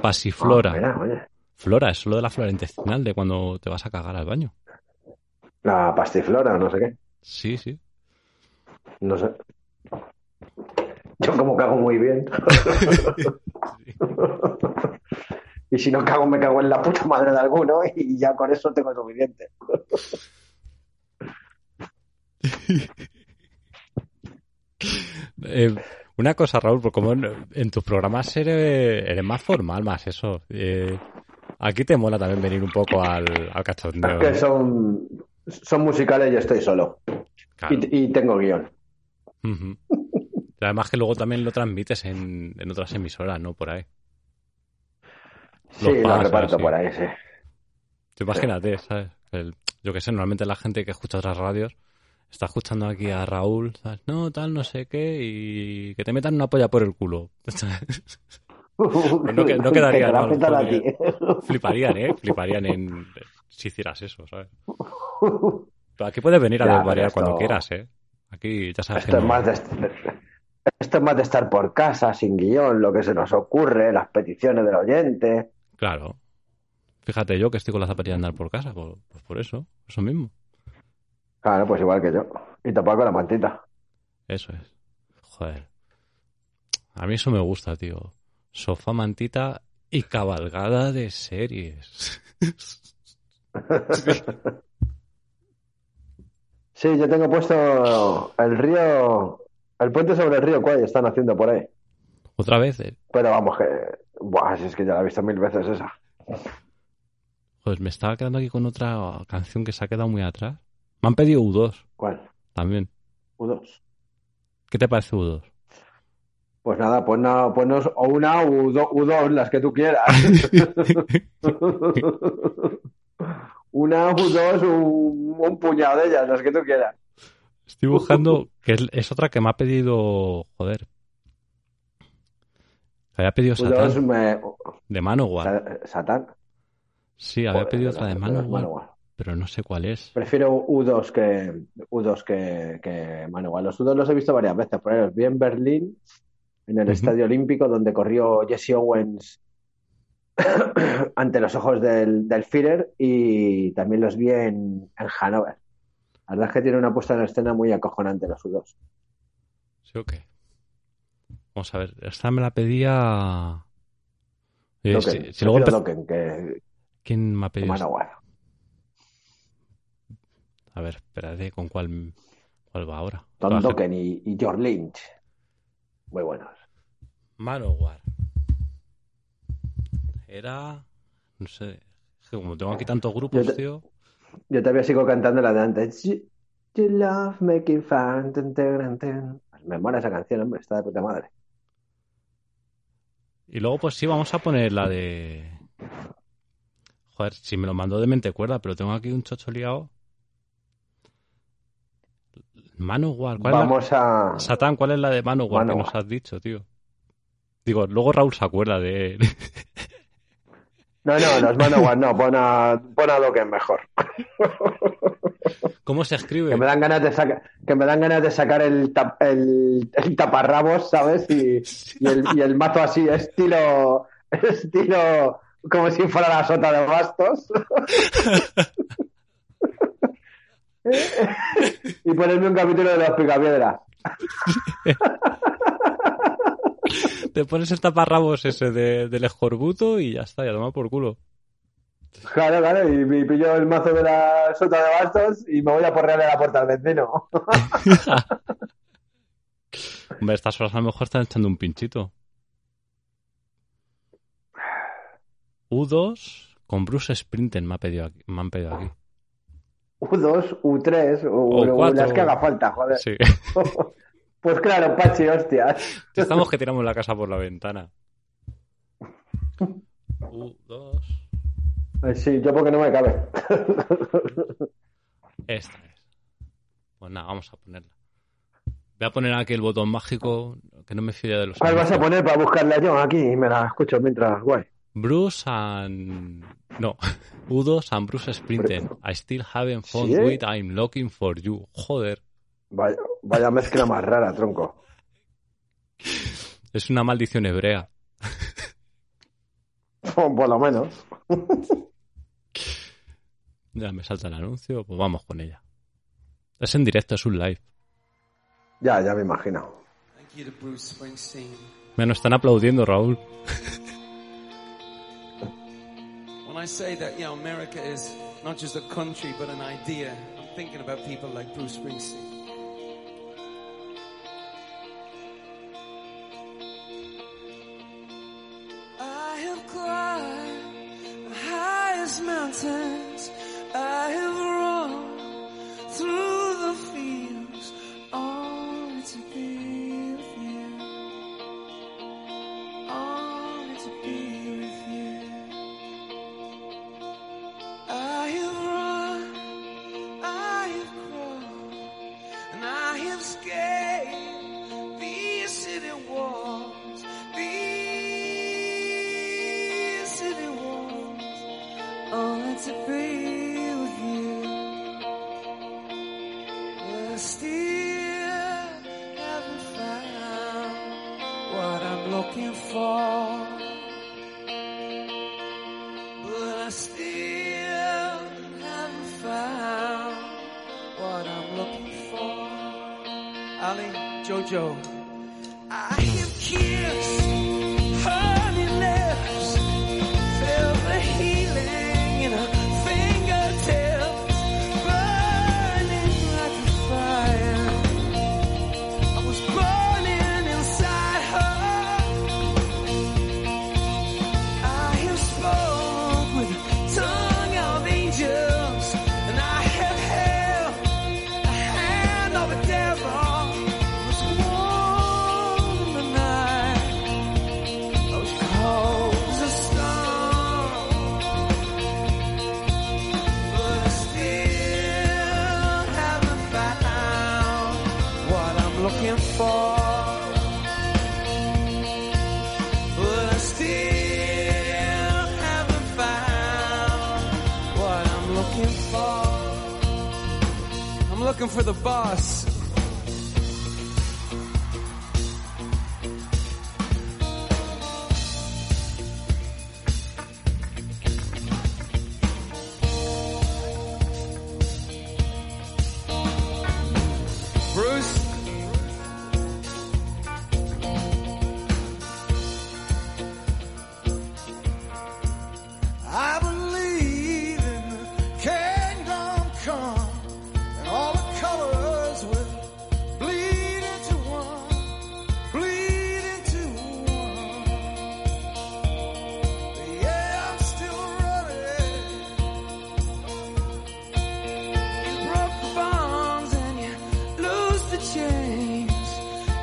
Pasiflora. Ah, mira, oye. Flora, es lo de la flora intestinal de cuando te vas a cagar al baño. La pastiflora, no sé qué. Sí, sí. No sé. Yo como cago muy bien. [LAUGHS] y si no cago, me cago en la puta madre de alguno y ya con eso tengo suficiente. [LAUGHS] Eh, Una cosa, Raúl, porque como en, en tus programas eres, eres más formal, más eso. Eh, aquí te mola también venir un poco al, al cachondeo. Es que ¿no? son, son musicales y estoy solo. Claro. Y, y tengo guion. Además que luego también lo transmites en, en otras emisoras, ¿no? Por ahí. Sí, lo reparto por ahí, sí. Imagínate, ¿sabes? El- yo que sé, normalmente la gente que escucha otras radios está escuchando aquí a Raúl, ¿sabes? No, tal, no sé qué, y que te metan una polla por el culo. [LAUGHS] no que- no quedaría Que la mal. [LAUGHS] Fliparían, ¿eh? Fliparían en si hicieras eso, ¿sabes? Pero [LAUGHS] aquí puedes venir a Ya, desvariar pero esto- cuando quieras, ¿eh? Aquí ya sabes que Esto es, no- más de, esto es más de estar por casa, sin guion, lo que se nos ocurre, las peticiones del oyente. Claro. Fíjate yo que estoy con las zapatillas de andar por casa, pues, pues por eso, eso mismo. Claro, pues igual que yo. Y tapado con la mantita. Eso es. Joder. A mí eso me gusta, tío. Sofá, mantita y cabalgada de series. [LAUGHS] Sí, yo tengo puesto el río, el puente sobre el río Kwai están haciendo por ahí. Otra vez, eh. Pero vamos, que, buah, si es que ya la he visto mil veces esa. Joder, me estaba quedando aquí con otra canción que se ha quedado muy atrás. Me han pedido U2 ¿Cuál? también. U2. ¿Qué te parece U2? Pues nada, pues no, ponnos o una u, do- u dos, las que tú quieras. [LAUGHS] una u dos, un, un puñado de ellas, las que tú quieras. Estoy buscando, que es, es otra que me ha pedido, joder. Había pedido Satán, me... de Manowar. Sa- Satán. Sí, había Joder, pedido otra de Manowar, Manowar. Pero no sé cuál es. Prefiero U2 que U2 que, que Manowar. Los U2 los he visto varias veces. Por ejemplo, vi en Berlín, en el. Estadio Olímpico, donde corrió Jesse Owens [COUGHS] ante los ojos del, del Führer y también los vi en, en Hannover. La verdad es que tiene una puesta en escena muy acojonante los U2. ¿Sí o qué? Vamos a ver, esta me la pedía... Eh, si, si luego empe- que, ¿Quién me ha pedido? Manowar. A ver, espérate, ¿con cuál, cuál va ahora? Tom Dokken y, y George Lynch. Muy buenos. Manowar. Era... No sé. Como tengo aquí tantos grupos, Yo te- tío... Yo todavía sigo cantando la de antes. You, you love making fun. Tun, tun, tun. Me mola esa canción, hombre, está de puta madre. Y luego, pues sí, vamos a poner la de... Joder, si me lo mandó de mente cuerda, pero tengo aquí un chocho liado. Manowar, ¿cuál es la- a. Satán, ¿cuál es la de Manowar, que Manowar. nos has dicho, tío? Digo, luego Raúl se acuerda de... [LAUGHS] No, no, no es Manowar, no, pon a, pon a Dokken mejor. ¿Cómo se escribe? Que me dan ganas de sacar, que me dan ganas de sacar el, tap- el, el taparrabos, ¿sabes? Y, y el, y el mazo así, estilo, estilo, como si fuera la sota de bastos. [LAUGHS] [LAUGHS] y ponerme un capítulo de los picapiedras. [LAUGHS] Te pones el taparrabos ese de, del escorbuto y ya está, ya toma por culo. Claro, claro, y me pillo el mazo de la sota de bastos y me voy a porrearle la puerta al vecino. [LAUGHS] Hombre, estas horas a lo mejor están echando un pinchito. U2 con Bruce Sprinten me, ha pedido aquí, me han pedido aquí. U2, U3, o, O cuatro. las que haga falta, joder. Sí. [LAUGHS] Pues claro, Pachi, hostias. Estamos que tiramos la casa por la ventana. U2. Eh, Sí, yo porque no me cabe. Esta es. Pues nada, vamos a ponerla. Voy a poner aquí el botón mágico que no me fío de los ¿Cuál vas a poner para buscarla yo aquí? Y me la escucho mientras, guay. Bruce and... No. [LAUGHS] U2 and Bruce Sprinten. I still haven't found ¿Sí? what I'm looking for you. Joder. Vaya, vaya mezcla más rara, tronco. Es una maldición hebrea. O [LAUGHS] por lo menos. [LAUGHS] Ya me salta el anuncio, pues vamos con ella. Es en directo, es un live. Ya, ya me imagino. Thank you to Bruce Springsteen. Me nos están aplaudiendo, Raúl. I say that, you know, America is not just a country, but an idea, I'm thinking about people like Bruce Springsteen. I have climbed the highest mountains. I have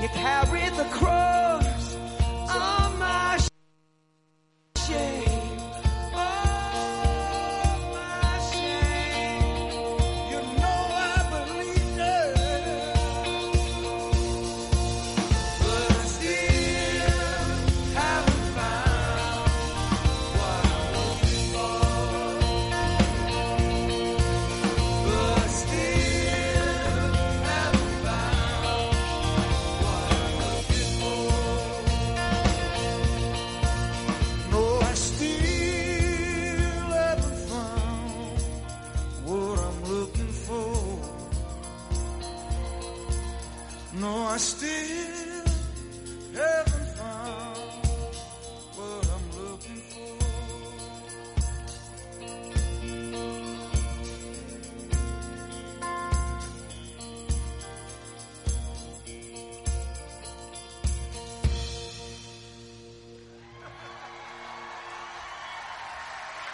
You carry the cross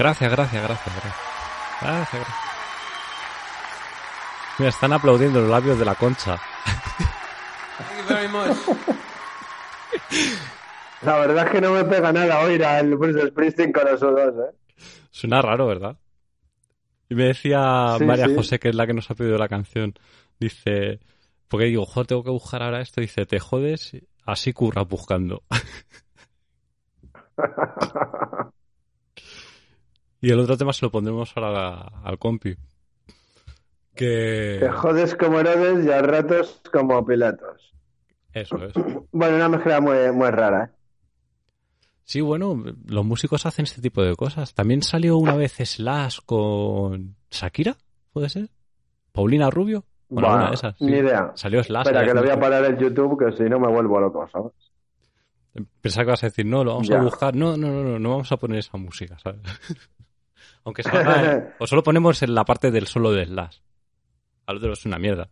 Gracias, gracias, gracias, gracias. Gracias, gracias. Mira, están aplaudiendo los labios de la concha. Thank you very much. La verdad es que no me pega nada oír al Bruce Springsteen con esos dos, ¿eh? Suena raro, ¿verdad? Y me decía Sí, María sí. José, que es la que nos ha pedido la canción, dice, porque digo, jo, tengo que buscar ahora esto, dice, te jodes, así curra buscando. [LAUGHS] y el otro tema se lo pondremos ahora al compi. Que... Te jodes como Herodes y a ratos como Pilatos. Eso es. [CLEARS THROAT] Bueno, una mezcla muy, muy rara, ¿eh? Sí, bueno, los músicos hacen este tipo de cosas. También salió una vez Slash con Shakira, ¿puede ser? ¿Paulina Rubio? Bueno, una de esas. sí. Ni idea. Salió Slash. Espera, que lo voy a parar en YouTube, que si no me vuelvo loco, ¿sabes? Pensaba que vas a decir, no, lo vamos Ya. a buscar. No, no, no, no, no vamos a poner esa música, ¿sabes? [LAUGHS] Aunque salga, ¿eh? [LAUGHS] O solo ponemos en la parte del solo de Slash. Al otro es una mierda.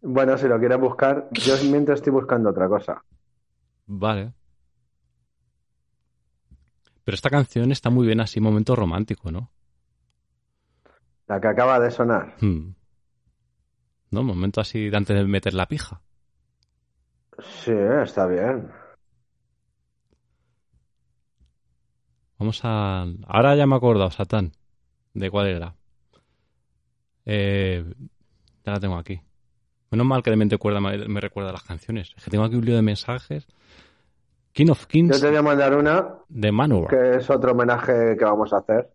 Bueno, si lo quieres buscar, yo mientras estoy buscando otra cosa. Vale. Pero esta canción está muy bien así, momento romántico, ¿no? La que acaba de sonar. Hmm. ¿No? Momento así de antes de meter la pija. Sí, está bien. Vamos a... Ahora ya me he acordado, Satán, de cuál era. Eh, ya la tengo aquí. Menos mal que me recuerda, me recuerda las canciones. Es que tengo aquí un lío de mensajes. King of Yo Kings te voy a mandar una de Manowar. que es otro homenaje que vamos a hacer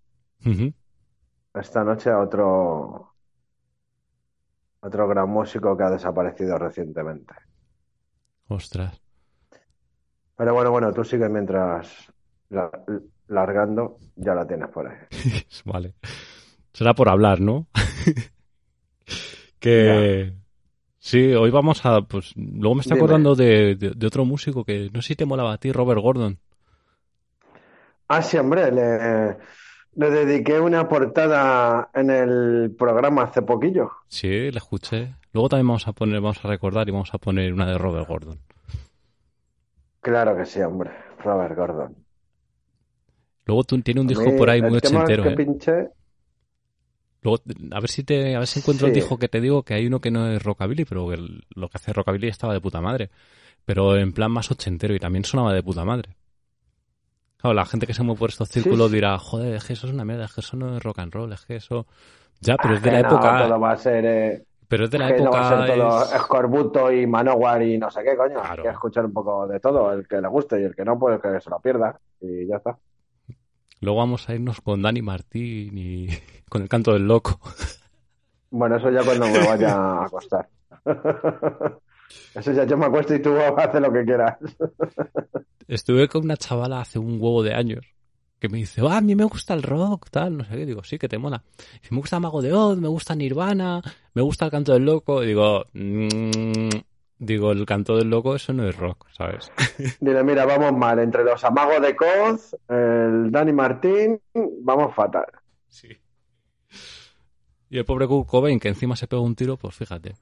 esta noche a otro otro gran músico que ha desaparecido recientemente. Ostras. Pero bueno, bueno, tú sigue mientras la- largando, ya la tienes por ahí. [LAUGHS] vale. Será por hablar, ¿no? [LAUGHS] que... Sí, hoy vamos a... Pues luego me estoy Dime. acordando de, de- de otro músico que no sé si te molaba a ti, Robert Gordon. Ah, sí, hombre, le, le dediqué una portada en el programa hace poquillo. Sí, la escuché. Luego también vamos a poner, vamos a recordar y vamos a poner una de Robert Gordon. Claro que sí, hombre, Robert Gordon. Luego tú tiene un disco por ahí muy ochentero, que ¿eh? pinché, Luego, a ver si te, a ver si encuentro el disco que te digo que hay uno que no es rockabilly, pero el- lo que hace rockabilly estaba de puta madre. Pero en plan más ochentero y también sonaba de puta madre. Claro, la gente que se mueve por estos círculos sí. dirá, joder, es que eso es una mierda, es que eso no es rock and roll, es que eso... Ya, pero es de la que no, época... todo va a ser, eh, Pero es de la que no va a época... ser todo es- escorbuto y manowar y no sé qué, coño. Claro. Hay que escuchar un poco de todo, el que le guste y el que no, pues que se lo pierda. Y ya está. Luego vamos a irnos con Dani Martín y [LAUGHS] con el canto del loco. Bueno, eso ya cuando me vaya a acostar. [LAUGHS] Eso ya yo me acuesto y tú haces lo que quieras. Estuve con una chavala hace un huevo de años que me dice, ah, a mí me gusta el rock, tal, no sé qué. Digo, sí, que te mola. Dice, me gusta Mago de Oz, me gusta Nirvana, me gusta el canto del loco. Y digo, "Mm", digo, el canto del loco, eso no es rock, ¿sabes? [LAUGHS] Dile, mira, vamos mal. Entre los amagos de Coz, el Dani Martín, vamos fatal. Sí. Y el pobre Kurt Cobain, que encima se pegó un tiro, pues fíjate.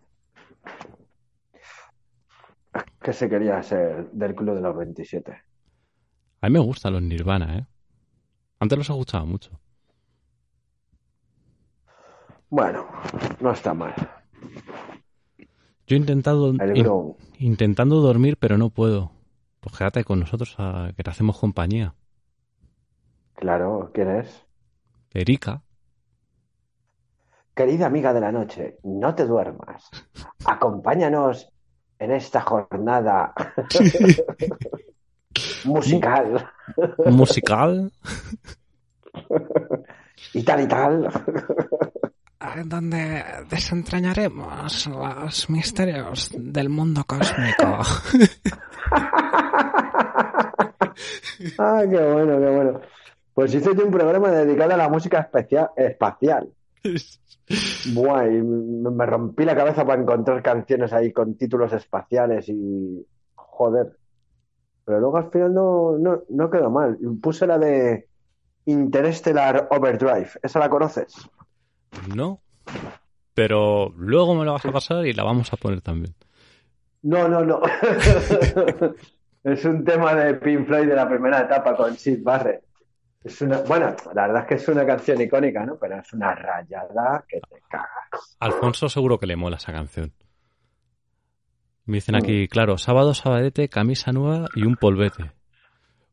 Que se quería ser del club de los 27. A mí me gustan los Nirvana, ¿eh? Antes los escuchaba mucho. Bueno, no está mal. Yo he intentado, in- intentando dormir, pero no puedo. Pues quédate con nosotros, a- que te hacemos compañía. Claro, ¿quién es? Erika. Querida amiga de la noche, no te duermas. Acompáñanos en esta jornada [LAUGHS] musical musical [LAUGHS] y tal y tal. Donde desentrañaremos los misterios del mundo cósmico. [LAUGHS] Ah, qué bueno, qué bueno. Pues hice yo un programa dedicado a la música especia- espacial. Buah, y me rompí la cabeza para encontrar canciones ahí con títulos espaciales y... Joder. Pero luego al final no, no, no quedó mal. Puse la de Interstellar Overdrive. ¿Esa la conoces? No, pero luego me lo vas a pasar y la vamos a poner también. No, no, no. [LAUGHS] Es un tema de Pink Floyd de la primera etapa con Sid Barrett. Es una, bueno, la verdad es que es una canción icónica, ¿no? Pero es una rayada que te cagas. Alfonso seguro que le mola esa canción. Me dicen Mm. aquí, claro, sábado, sabadete, camisa nueva y un polvete.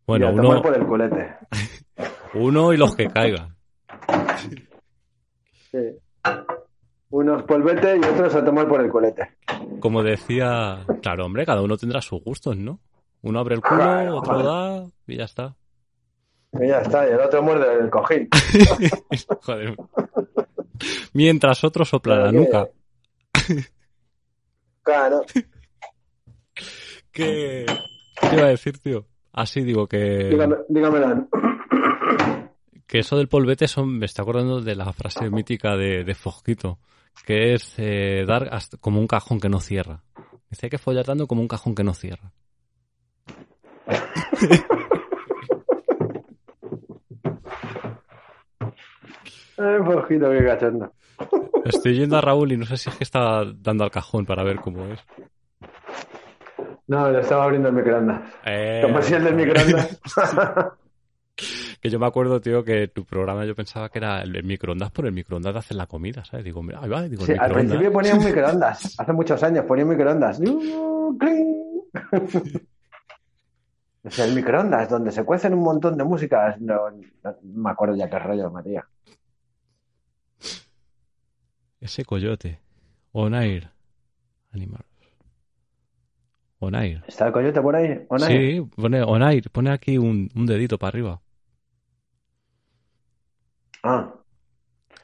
Bueno, Y a uno, por el culete. [LAUGHS] uno y los que caigan. [LAUGHS] Sí. Unos polvete y otros a tomar por el culete. Como decía, claro, hombre, cada uno tendrá sus gustos, ¿no? Uno abre el culo, Claro, otro joder. da y ya está. Y ya está, y el otro muerde el cojín. [LAUGHS] Joder. Mientras otro sopla la que- nuca. [LAUGHS] Claro. ¿Qué, ¿Qué iba a decir, tío? Así digo que, Dígame, dígamela. Que eso del polvete son, me está acordando de la frase mítica de, de Fosquito, que es eh, dar hasta- como un cajón que no cierra. Dice hay que follar dando como un cajón que no cierra. Ay, poquito, qué cachondo. Estoy yendo a Raúl y no sé si es que está dando al cajón para ver cómo es. No, le estaba abriendo el microondas. Eh, Como si el del microondas. [LAUGHS] que yo me acuerdo, tío, que tu programa yo pensaba que era el, microondas por el microondas de hacer la comida, ¿sabes? Digo, mira, ahí va, digo, Sí, el al principio ponía un [LAUGHS] microondas. Hace muchos años ponía un microondas. [LAUGHS] Es el microondas donde se cuecen un montón de músicas. No, no me acuerdo ya qué rollo, María. Ese coyote. Onair. Animal. Onair. ¿Está el coyote por ahí? ¿O no? Sí, pone Onair. Pone aquí un, un dedito para arriba. Ah,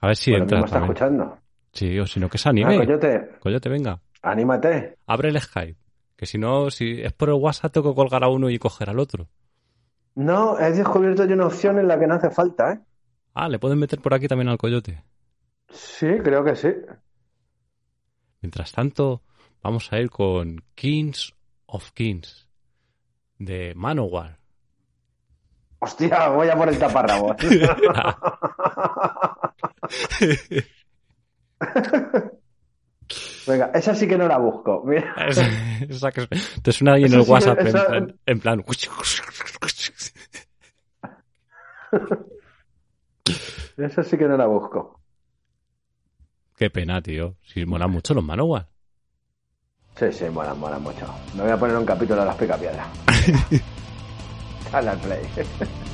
A ver si bueno, entra mismo está escuchando. Sí, o si no, que se Ah, anime. coyote, Coyote, venga. anímate. Abre el Skype. Que si no, si es por el WhatsApp, tengo que colgar a uno y coger al otro. No, he descubierto yo una opción en la que no hace falta, ¿eh? Ah, le pueden meter por aquí también al coyote. Sí, creo que sí. Mientras tanto, vamos a ir con Kings of Kings de Manowar. Hostia, voy a por el taparrabos. [LAUGHS] Venga, esa sí que no la busco. Mira. Esa que te suena ahí en el sí que- WhatsApp en esa- plan, en plan. [LAUGHS] Esa sí que no la busco. Qué pena, tío. Si molan mucho los Manowar. Sí, sí, mola, mola mucho. Me voy a poner un capítulo de las picapiedras. [LAUGHS] Dale al play. [LAUGHS]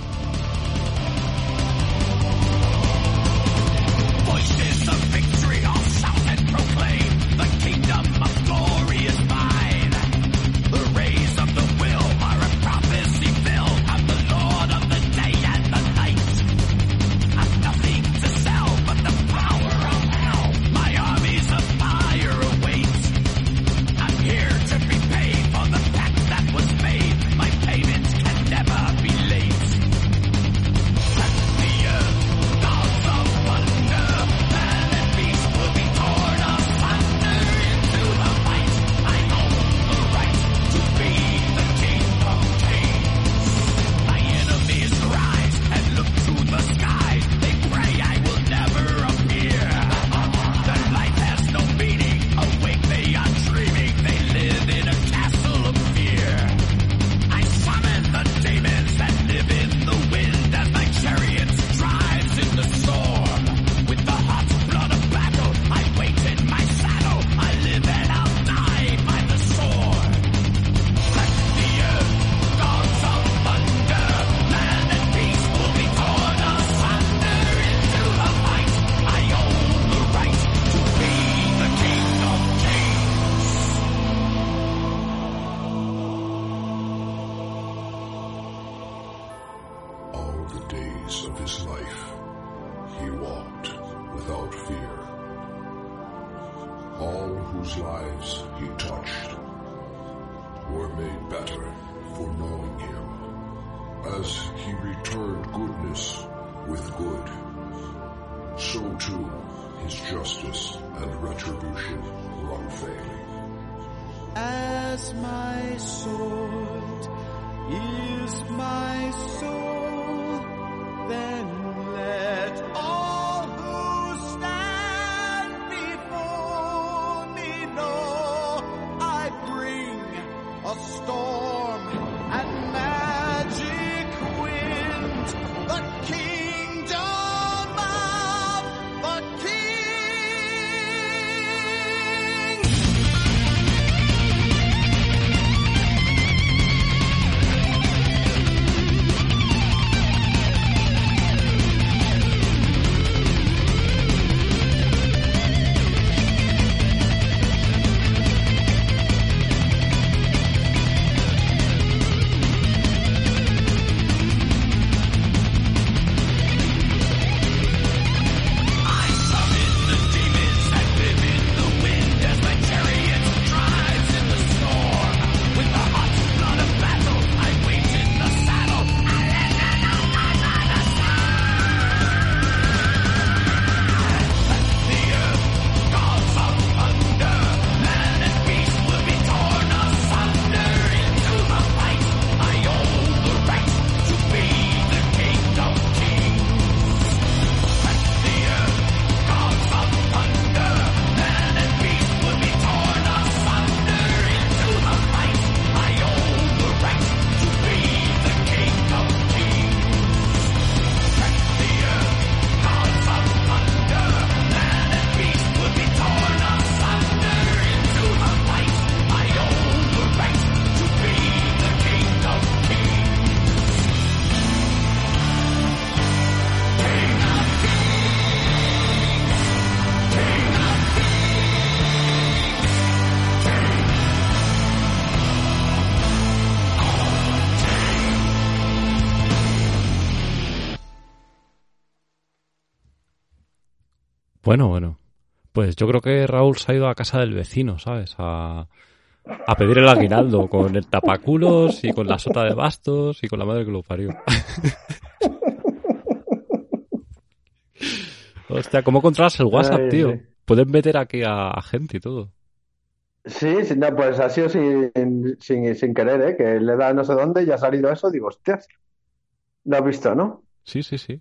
Bueno, bueno. Pues yo creo que Raúl se ha ido a casa del vecino, ¿sabes? A, a pedir el aguinaldo con el tapaculos y con la sota de bastos y con la madre que lo parió. [LAUGHS] Hostia, ¿cómo controlas el WhatsApp, Ay, tío? sí. Puedes meter aquí a, a gente y todo. Sí, sí, no, pues ha sido sin, sin, sin querer, ¿eh? Que le da no sé dónde y ha salido eso. Digo, hostias, lo has visto, ¿no? Sí, sí, sí.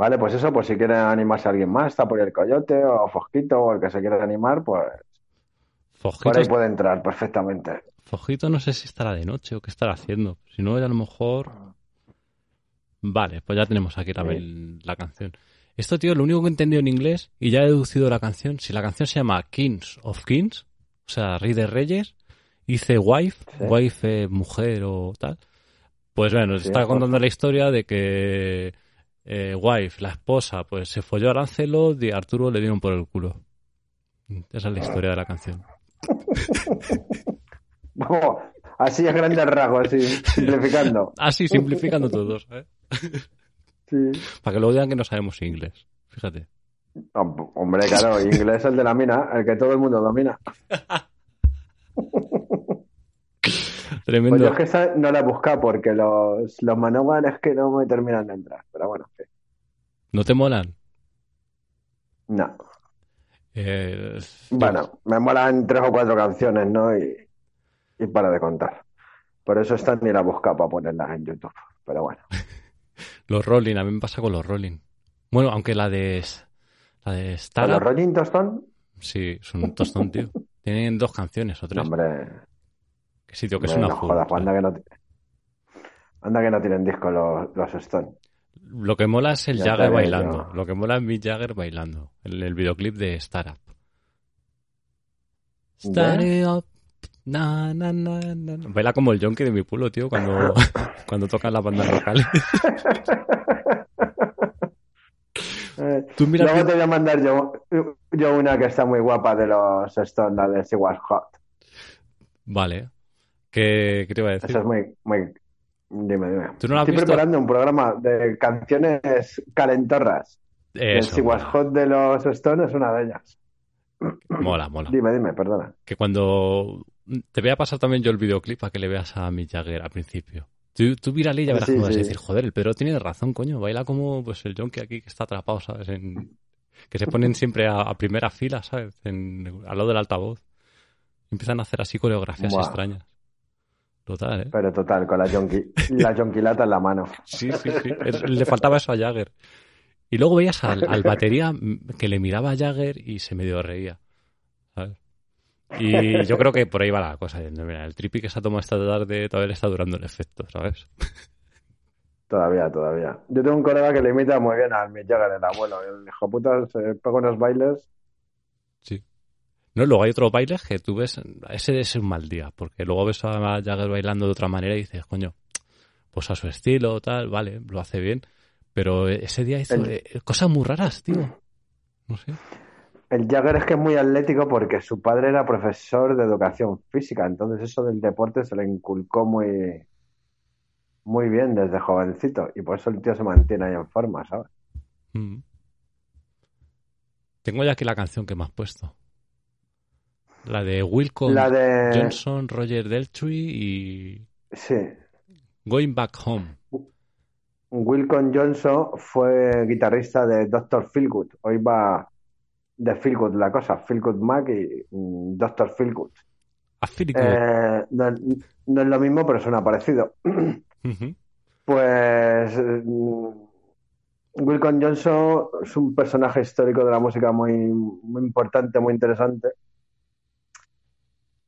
Vale, pues eso, pues si quiere animarse alguien más, está por el Coyote o Fosquito o el que se quiera animar, pues por ahí puede entrar perfectamente. Fojito no sé si estará de noche o qué estará haciendo. Si no, a lo mejor... Vale, pues ya tenemos aquí la, la canción. Esto, tío, lo único que he entendido en inglés y ya he deducido la canción, si la canción se llama Kings of Kings, o sea, Rey de Reyes, dice wife, Sí. wife eh, mujer o tal, pues bueno, nos Sí, está contando la historia de que eh, wife, la esposa, pues se folló a Lancelot y a Arturo le dieron por el culo. Esa es la historia de la canción. [LAUGHS] Vamos, así a grandes rasgos, así, simplificando. [LAUGHS] Así, simplificando todos, ¿eh? [LAUGHS] Sí. Para que luego digan que no sabemos inglés. Fíjate. Hom- Hombre, claro, inglés el de la mina, el que todo el mundo domina. Tremendo. Pues yo es que esa no la he buscado porque los, los Manowan es que no me terminan de entrar. Pero bueno, sí. ¿No te molan? No. Eh, Bueno, me molan tres o cuatro canciones, ¿no? Y, y para de contar. Por eso esta ni la he buscado para ponerlas en YouTube. Pero bueno. [LAUGHS] Los Rolling, a mí me pasa con los Rolling. Bueno, aunque la de la de ¿Con Startup, los Rolling Stone? sí, son un tostón, tío. [LAUGHS] Tienen dos canciones o tres. Hombre, sí, tío, que es una no jodas, anda que no, anda que no tienen disco los, los Stone. Lo que mola es el Ya Jagger bailando. Lo que mola es Mick Jagger bailando. El, el videoclip de Startup. Startup. Na, na, na, na, na. Baila como el Yonki de mi pueblo, tío, cuando, [LAUGHS] cuando tocan las bandas locales. [LAUGHS] Tú mira Luego que- te voy a mandar yo, yo una que está muy guapa de los Stone, la de She Was Hot. Vale. ¿Qué, qué te iba a decir? Esa es muy, muy... Dime, dime. ¿Tú no la has Estoy visto? preparando un programa de canciones calentorras. El Eso, mola. Hot de los Stone es una de ellas. mola, mola. Dime, dime, perdona. Que cuando... Te voy a pasar también yo el videoclip para que le veas a Mick Jagger al principio. Tú, tú mírale y ya verás Sí, cómo vas a sí. decir, joder, el Pedro tiene razón, coño. Baila como pues el Yonki aquí que está atrapado, ¿sabes? En- Que se ponen siempre a, a primera fila, ¿sabes? En- al lado del altavoz. Empiezan a hacer así coreografías Buah. extrañas. Total, ¿eh? Pero total, con la jonqui, [LAUGHS] la jonquilata en la mano. Sí, sí, sí. Le faltaba eso a Jagger. Y luego veías al, al batería que le miraba a Jagger y se medio reía. ¿sabes? Y yo creo que por ahí va la cosa. Mira, el tripi que se ha tomado esta tarde todavía le está durando el efecto, ¿sabes? Todavía, todavía. Yo tengo un colega que le imita muy bien al Mick Jagger, el abuelo. El hijo puta se pega unos bailes. No, luego hay otros bailes que tú ves, ese es un mal día, porque luego ves a Jagger bailando de otra manera y dices, coño, pues a su estilo, tal, vale, lo hace bien, pero ese día hizo El- eh, cosas muy raras, tío. No sé. El Jagger es que es muy atlético porque su padre era profesor de educación física, entonces eso del deporte se le inculcó muy, muy bien desde jovencito y por eso el tío se mantiene ahí en forma, ¿sabes? Mm. Tengo ya aquí la canción que me has puesto. La de Wilco La de... Johnson, Roger Deltree y Sí, Going Back Home. Wilcon Johnson fue guitarrista de Dr. Feelgood. Hoy va de Feelgood la cosa, Feelgood Mac y mm, Dr. Feelgood. A Philip Good. Eh, no, no es lo mismo, pero suena parecido. [CLEARS THROAT] Pues mm, Wilcon Johnson es un personaje histórico de la música muy, muy importante, muy interesante.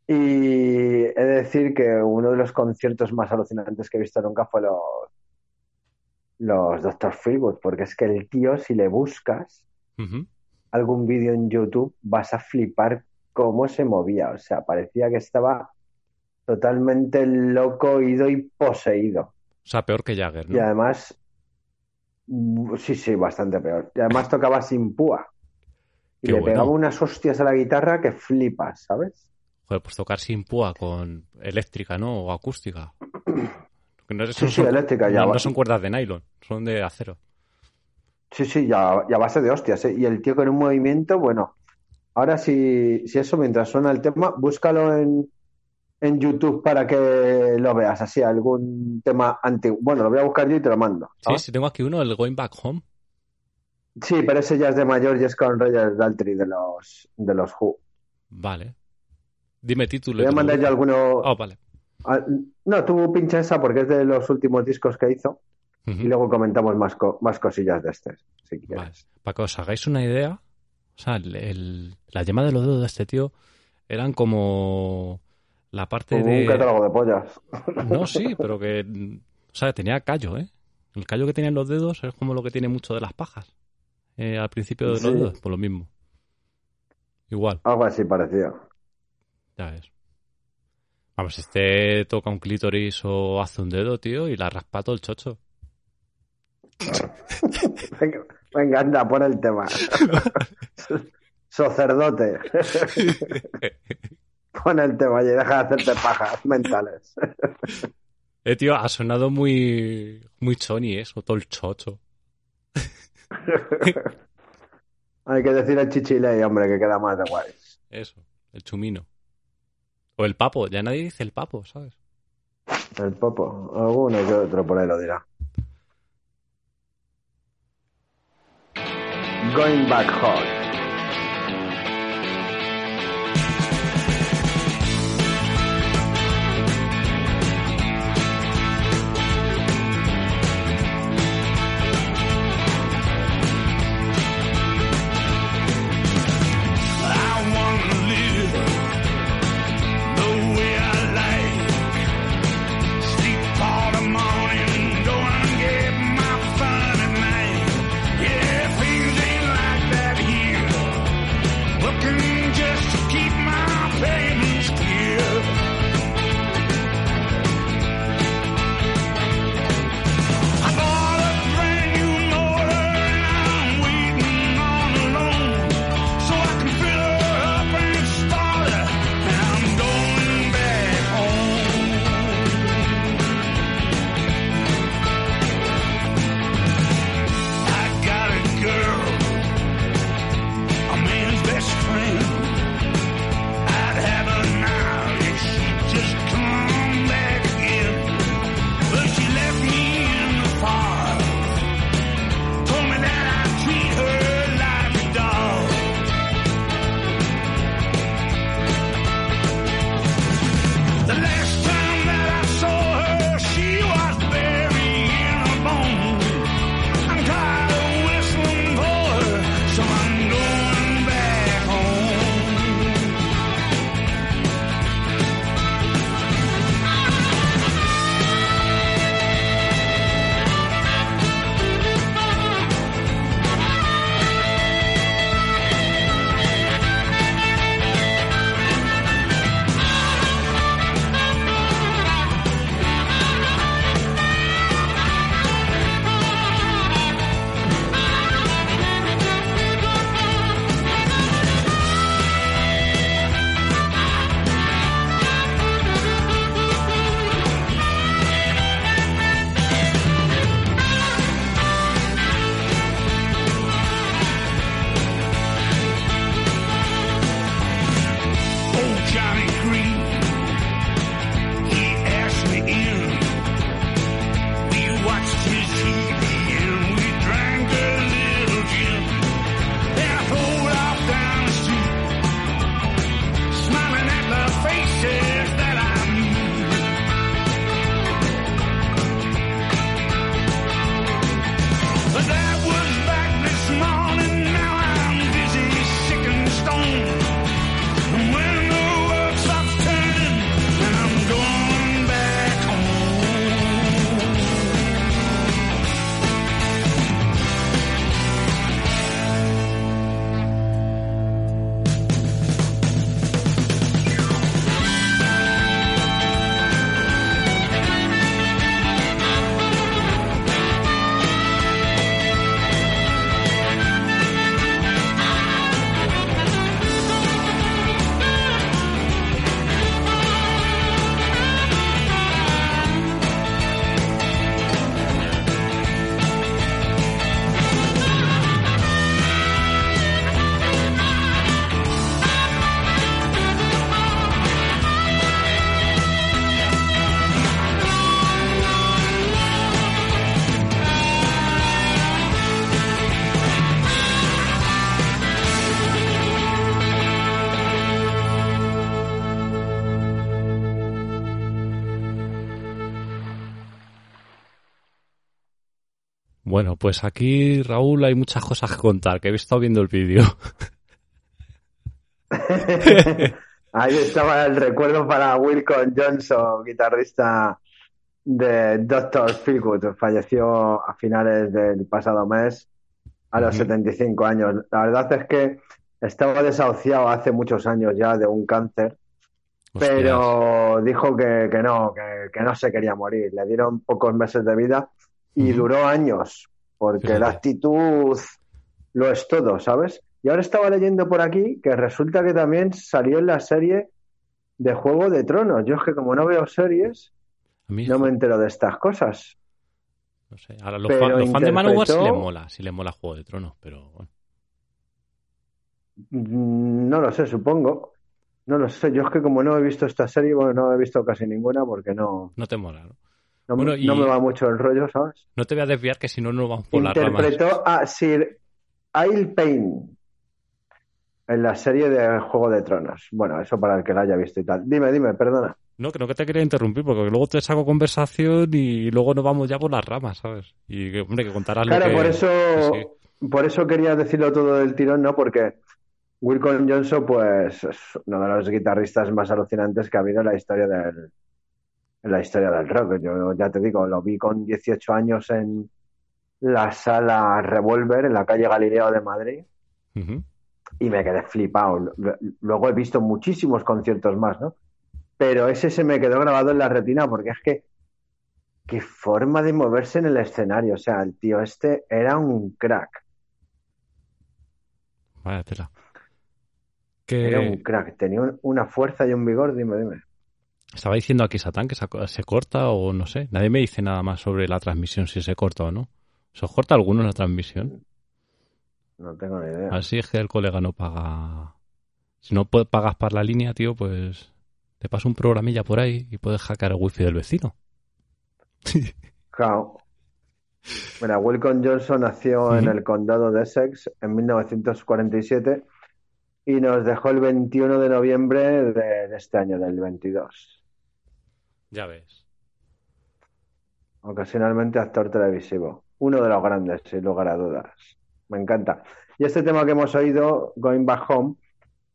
Y he de decir que uno de los conciertos más alucinantes que he visto nunca fue los, los Dr. Feelgood, porque es que el tío, si le buscas algún vídeo en YouTube, vas a flipar cómo se movía. O sea, parecía que estaba totalmente loco, ido y poseído. O sea, peor que Jagger, Y ¿no? además, mm, sí, sí, bastante peor. Y además [LAUGHS] tocaba sin púa. Y Qué le bueno. pegaba unas hostias a la guitarra que flipas, ¿sabes? Joder, pues tocar sin púa con eléctrica, ¿no? O acústica. [CLEARS THROAT] Que no, Sí, sí, eléctrica ya no, son cuerdas de nylon, son de acero. Sí, sí, ya, ya base de hostias, ¿eh? Y el tío con un movimiento, bueno. Ahora si, si eso, mientras suena el tema, búscalo en, en YouTube para que lo veas, así, algún tema antiguo. Bueno, lo voy a buscar yo y te lo mando. Sí, ¿sabes? sí, tengo aquí uno, el Going Back Home. Sí, pero ese ya es de mayor y es con Roger Daltrey de los, de los Who. Vale. Dime título. Voy a mandar yo alguno. Oh, vale. Ah, No, tú pincha esa porque es de los últimos discos que hizo y luego comentamos más, co- más cosillas de este, si quieres. Vale. Para que os hagáis una idea, o sea, el, el- la yema de los dedos de este tío eran como la parte Como un de... catálogo de pollas. [LAUGHS] No, sí, pero que... O sea, tenía callo, ¿eh? El callo que tenía en los dedos es como lo que tiene mucho de las pajas. eh, al principio de los Sí. dedos, por lo mismo. Igual, Algo así parecido. Ya ves. Vamos, este toca un clítoris o hace un dedo, tío, y la raspa todo el chocho. [LAUGHS] Venga, anda, pon el tema. [LAUGHS] Sacerdote. [LAUGHS] pon el tema y deja de hacerte pajas mentales. Eh, tío, ha sonado muy... Muy choni eso, todo el chocho. Hay que decir el chichiley, hombre, que queda más de guay. Eso, el chumino. O el papo, ya nadie dice el papo, ¿sabes? El popo. Alguno que otro por ahí lo dirá. Going back home. Pues aquí, Raúl, hay muchas cosas que contar, que he estado viendo el vídeo. [LAUGHS] Ahí estaba el recuerdo para Wilcon Johnson, guitarrista de Dr. Feelgood. Falleció a finales del pasado mes, a los Ujú. 75 años. La verdad es que estaba desahuciado hace muchos años ya de un cáncer, Hostias. pero dijo que, que no, que, que no se quería morir. Le dieron pocos meses de vida y duró años, porque Fíjate. la actitud lo es todo, ¿sabes? Y ahora estaba leyendo por aquí que resulta que también salió en la serie de Juego de Tronos. Yo es que como no veo series, no me entero de estas cosas. no sé. Ahora, los, fan- los fans de Manowar sí les mola, sí les mola Juego de Tronos, pero bueno. Mm, No lo sé, supongo. No lo sé. Yo es que como no he visto esta serie, bueno, no he visto casi ninguna porque no, No te mola, ¿no? No, Bueno, y- no me va mucho el rollo, ¿sabes? No te voy a desviar que si no nos vamos por las ramas. Interpretó a Sir Ail Payne en la serie de Juego de Tronos. Bueno, eso para el que la haya visto y tal. Dime, dime, perdona. No, no que te quería interrumpir, porque luego te saco conversación y luego nos vamos ya por las ramas, ¿sabes? Y hombre, que contarás lo Claro, que... por eso, sí, por eso quería decirlo todo del tirón, ¿no? Porque Wilcon Johnson, pues, es uno de los guitarristas más alucinantes que ha habido en la historia del, en la historia del rock. Yo ya te digo, lo vi con 18 años en la sala Revolver en la calle Galileo de Madrid y me quedé flipado. Lu- Luego he visto muchísimos conciertos más, ¿no? Pero ese se me quedó grabado en la retina porque es que qué forma de moverse en el escenario. O sea, el tío este era un crack. Vaya tela. Era un Que crack. Tenía un- una fuerza y un vigor. Dime, dime. Estaba diciendo aquí Satán que se, corta o no sé. Nadie me dice nada más sobre la transmisión, si se corta o no. ¿Se os corta alguno la transmisión? No tengo ni idea. Así es que el colega no paga... Si no pagas para la línea, tío, pues te pasa un programilla por ahí y puedes hackear el wifi del vecino. [LAUGHS] Claro. Mira, Wilcon Johnson nació en el condado de Essex en 1947 y nos dejó el 21 de noviembre de, de este año, del 22. Ya ves. Ocasionalmente actor televisivo. Uno de los grandes, sin lugar a dudas. Me encanta. Y este tema que hemos oído, Going Back Home,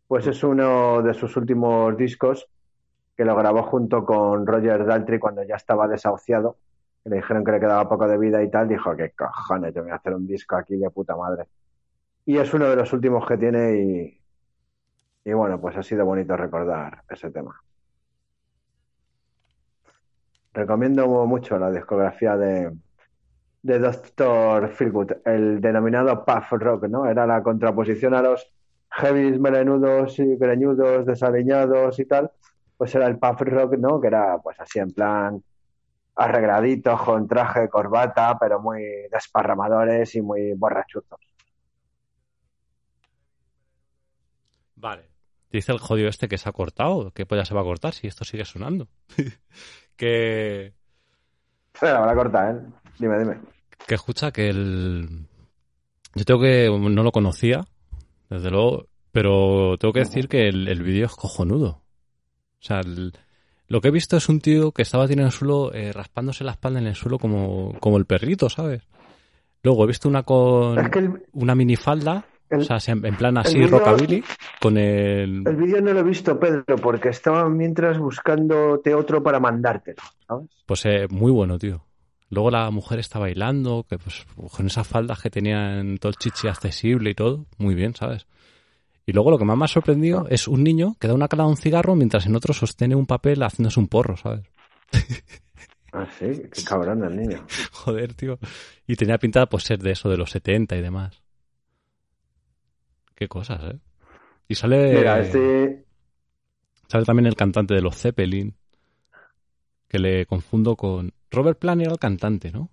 pues es uno de sus últimos discos que lo grabó junto con Roger Daltrey cuando ya estaba desahuciado. Le dijeron que le quedaba poco de vida y tal. Dijo, qué cojones, yo voy a hacer un disco aquí de puta madre. Y es uno de los últimos que tiene y bueno, pues ha sido bonito recordar ese tema. Recomiendo mucho la discografía de, de Dr. Feelgood, el denominado puff rock, ¿no? Era la contraposición a los heavies melenudos y greñudos, desaliñados y tal. Pues era el puff rock, ¿no? Que era pues así en plan arregladito, con traje, corbata, pero muy desparramadores y muy borrachuzos. Vale. Dice el jodido este que se ha cortado. ¿Qué pues ya se va a cortar si esto sigue sonando? [LAUGHS] que, Se la van a cortar, ¿eh? Dime, dime. que escucha que el... Yo tengo que... No lo conocía, desde luego, pero tengo que decir que el, el vídeo es cojonudo. O sea, el- lo que he visto es un tío que estaba tirado en el suelo, eh, raspándose la espalda en el suelo como, como el perrito, ¿sabes? Luego he visto una con Es que el, una minifalda, el- o sea, en plan así rockabilly, con el... el vídeo no lo he visto, Pedro, porque estaba mientras buscándote otro para mandártelo, ¿sabes? Pues eh, muy bueno, tío. Luego la mujer está bailando, que pues con esas faldas que tenían todo el chichi accesible y todo, muy bien, ¿sabes? Y luego lo que más me ha sorprendido es un niño que da una cara a un cigarro mientras en otro sostiene un papel haciéndose un porro, ¿sabes? [LAUGHS] Ah, sí, qué cabrón el niño. [LAUGHS] Joder, tío. Y tenía pintada pues ser de eso, de los 70 y demás. Qué cosas, ¿eh? Y sale, Mira, este, sale también el cantante de los Zeppelin, que le confundo con... Robert Plant era el cantante, ¿no?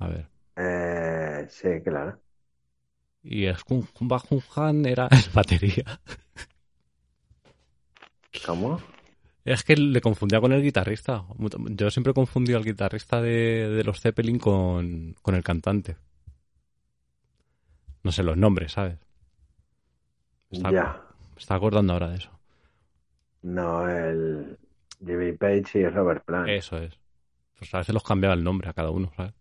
A ver. eh, sí, claro. Y Hun Han era el batería. ¿Cómo? Es que le confundía con el guitarrista. Yo siempre he confundido al guitarrista de, de los Zeppelin con, con el cantante. No sé los nombres, ¿sabes? Está- Ya. Me está acordando ahora de eso. No, el Jimmy Page y Robert Plant. Eso es. Pues a veces los cambiaba el nombre a cada uno, ¿sabes?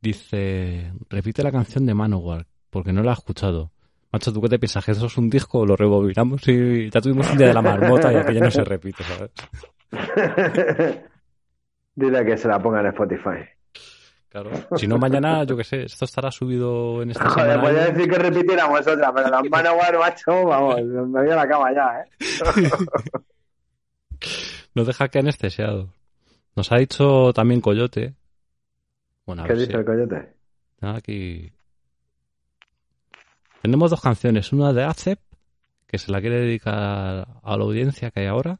dice, repite la canción de Manowar, porque no la he escuchado. Macho, ¿tú qué te piensas? ¿Que eso es un disco? Lo rebobinamos y ya tuvimos un día de la marmota y aquello no se repite, ¿sabes? [LAUGHS] Dile que se la ponga en Spotify. Claro. [LAUGHS] Si no, mañana, yo qué sé, esto estará subido en esta Joder, semana. podría decir que repitiéramos otra, pero las [LAUGHS] Manowar, macho, vamos, me voy a la cama ya, ¿eh? [LAUGHS] Nos deja que anestesiado. Nos ha dicho también Coyote. Bueno, a ¿Qué ver dice si- el coyote? Ah, Aquí. Tenemos dos canciones. Una de Acep, que se la quiere dedicar a la audiencia que hay ahora.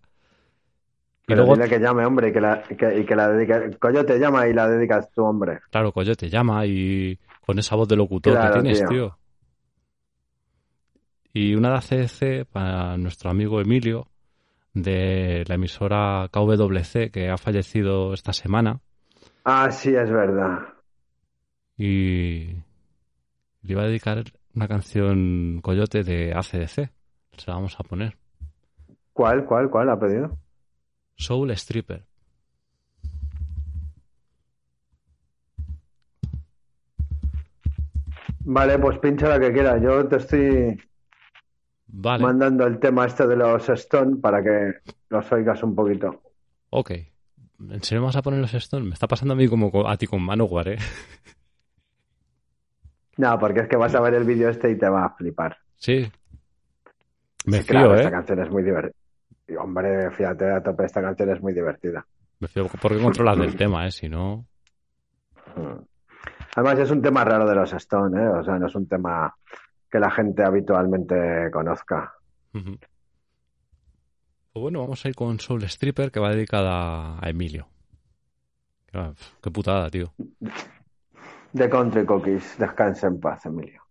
Y Pero luego, dile que llame, hombre, y que la, que, y que la dedique. Coyote llama y la dedicas tú, hombre. claro, Coyote llama y con esa voz de locutor Claro, que tienes, tío. tío. Y una de ACDC para nuestro amigo Emilio, de la emisora KWC, que ha fallecido esta semana. Ah, sí, es verdad. Y le iba a dedicar una canción Coyote de ACDC. Se la vamos a poner. ¿Cuál, cuál, cuál ha pedido? Soul Stripper. Vale, pues pincha la que quieras. Yo te estoy Vale, mandando el tema este de los Stone para que los oigas un poquito. ok. ¿En serio vas a poner los Stones? Me está pasando a mí como co- a ti con Manowar, ¿eh? No, porque es que vas a ver el vídeo este y te va a flipar. Sí. Me Sí, fío, claro, ¿eh? esta canción es muy divertida. Hombre, fíjate a tope, esta canción es muy divertida. Me fío porque controlas del tema, ¿eh? Si no... Mm. Además es un tema raro de los Stone, ¿eh? O sea, no es un tema que la gente habitualmente conozca. Pues bueno, vamos a ir con Soul Stripper, que va dedicada a Emilio. Qué putada, tío. The Country Cookies, descansa en paz, Emilio.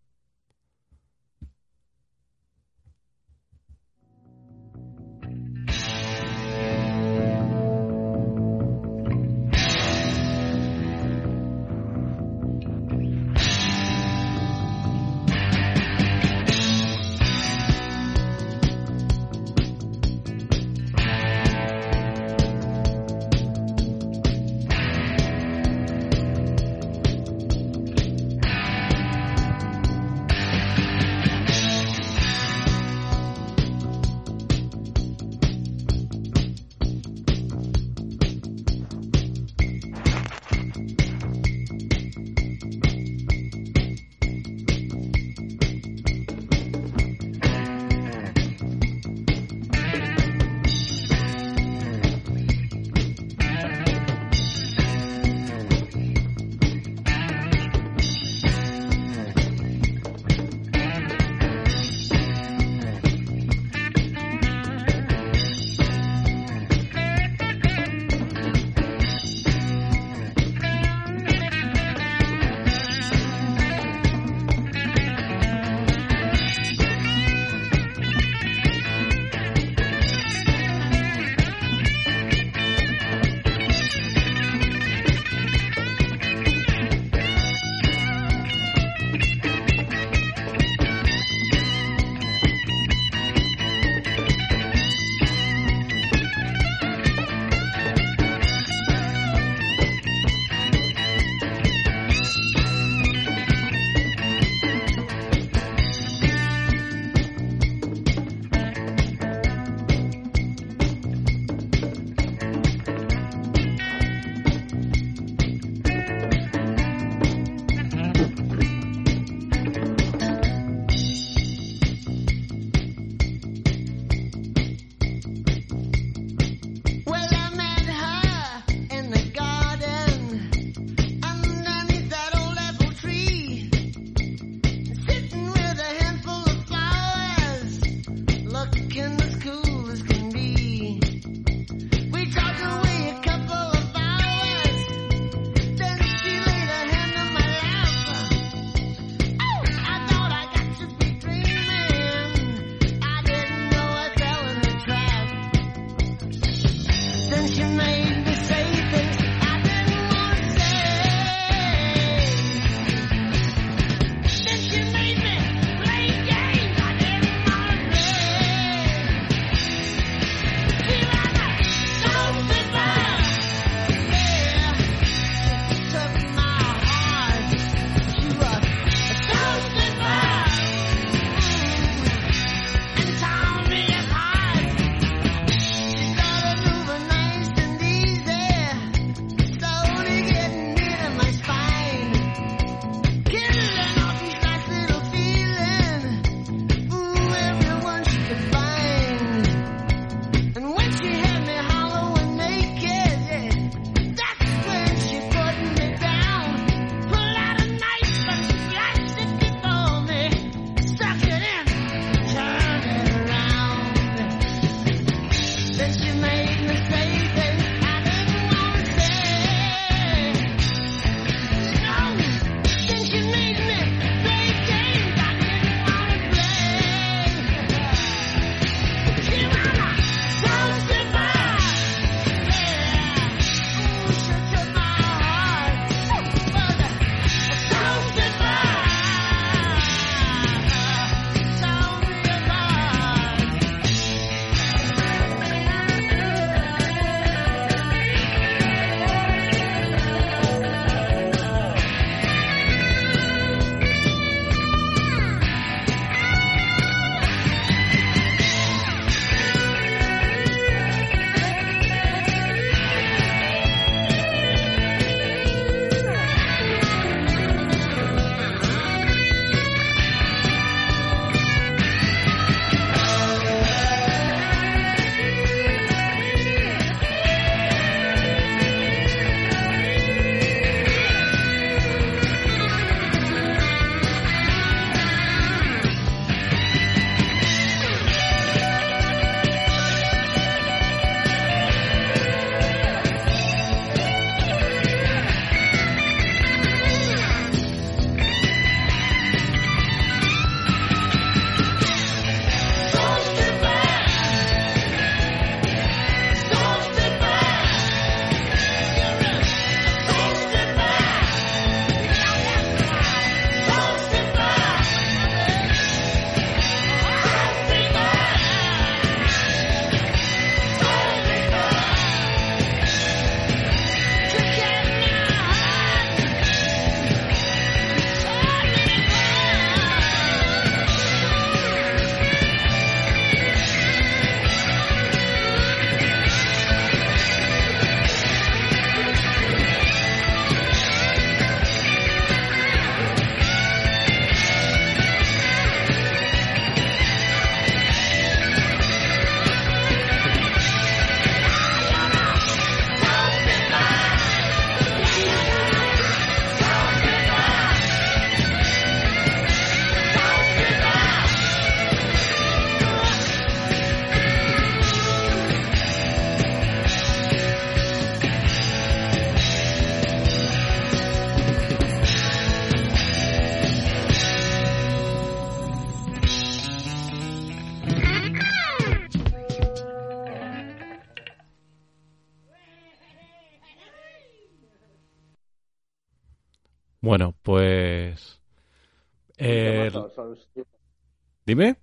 Dime.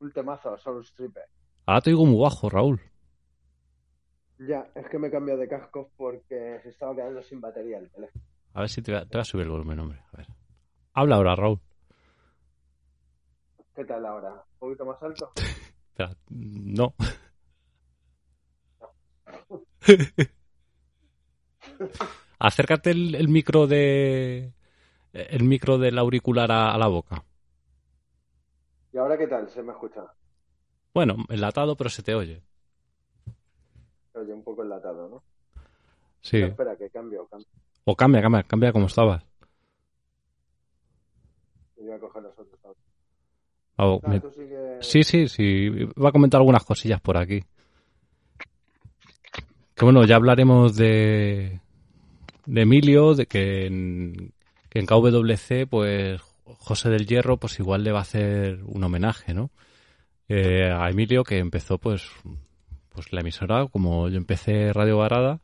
Un temazo, Soul Stripper. Ahora te digo muy bajo, Raúl. Ya, es que me he cambiado de casco porque se estaba quedando sin batería el teléfono. A ver si te va, te va a subir el volumen, hombre. A ver. Habla ahora, Raúl. ¿Qué tal ahora? ¿Un poquito más alto? [LAUGHS] Espera, no. [LAUGHS] Acércate el, el micro de... El micro del auricular a, a la boca. ¿Y ahora qué tal? ¿Se me escucha? Bueno, enlatado, pero se te oye. Se oye un poco enlatado, ¿no? Sí. Espera, que cambio, cambio. O cambia, cambia, cambia como estabas. Voy a coger los otros. me- sigue- Sí, sí, sí. Va a comentar algunas cosillas por aquí. Que bueno, ya hablaremos de, de Emilio, de que en, que en KWC, pues José del Hierro, pues igual le va a hacer un homenaje, ¿no? Eh, a Emilio, que empezó, pues, pues la emisora, como yo empecé Radio Varada,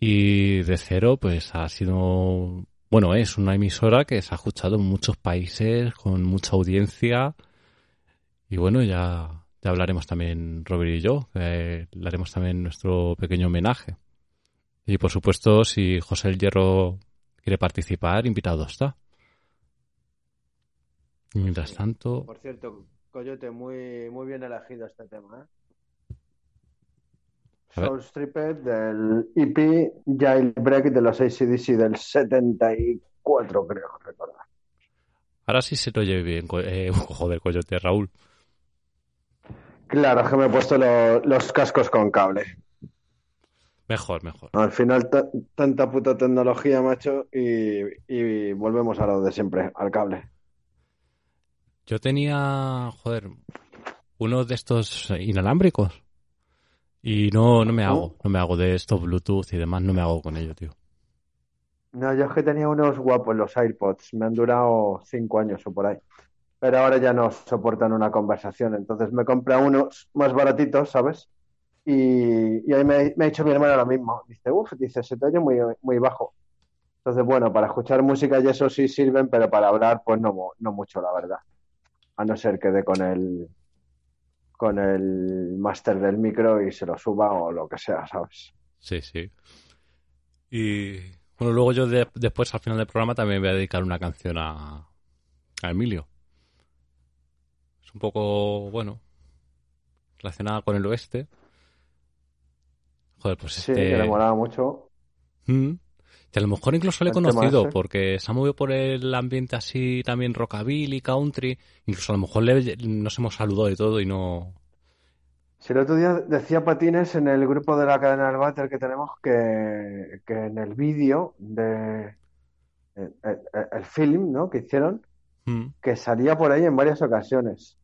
y de cero, pues ha sido, bueno, es una emisora que se ha escuchado en muchos países, con mucha audiencia, y bueno, ya, ya hablaremos también Robert y yo, eh, le haremos también nuestro pequeño homenaje. Y por supuesto, si José el Hierro quiere participar, invitado está. Mientras tanto, Por cierto, Coyote, muy, muy bien elegido este tema, ¿eh? Soul Stripper del EP Jailbreak de los ACDC del 74, creo recordar. ahora sí se te oye bien, eh, [LAUGHS] joder, coyote, Raúl. Claro, es que me he puesto lo- los cascos con cable. Mejor, mejor. Al final, ta- tanta puta tecnología, macho, y, y volvemos a lo de siempre, al cable. Yo tenía, joder, uno de estos inalámbricos. Y no, no me hago, no me hago de estos Bluetooth y demás, no me hago con ello, tío. No, yo es que tenía unos guapos, los AirPods. Me han durado cinco años o por ahí. Pero ahora ya no soportan una conversación. Entonces me compré unos más baratitos, ¿sabes? Y, y ahí me, me ha dicho mi hermana lo mismo. Dice, uff, dice, se te oye muy, muy bajo. Entonces, bueno, para escuchar música y eso sí sirven, pero para hablar, pues no, no mucho, la verdad. A no ser que dé con el, con el máster del micro y se lo suba o lo que sea, ¿sabes? Sí, sí. Y bueno, luego yo de- después, al final del programa, también voy a dedicar una canción a, a Emilio. Es un poco, bueno, relacionada con el oeste. Joder, pues Sí, este... que le molaba mucho. Mm. Que a lo mejor incluso le he conocido porque se ha movido por el ambiente así también rockabilly, country. Incluso a lo mejor le- nos hemos saludado y todo y no... Si el otro día decía Patines en el grupo de la cadena del váter que tenemos que, que en el vídeo de el, el- el film, ¿no? que hicieron, Mm. que salía por ahí en varias ocasiones.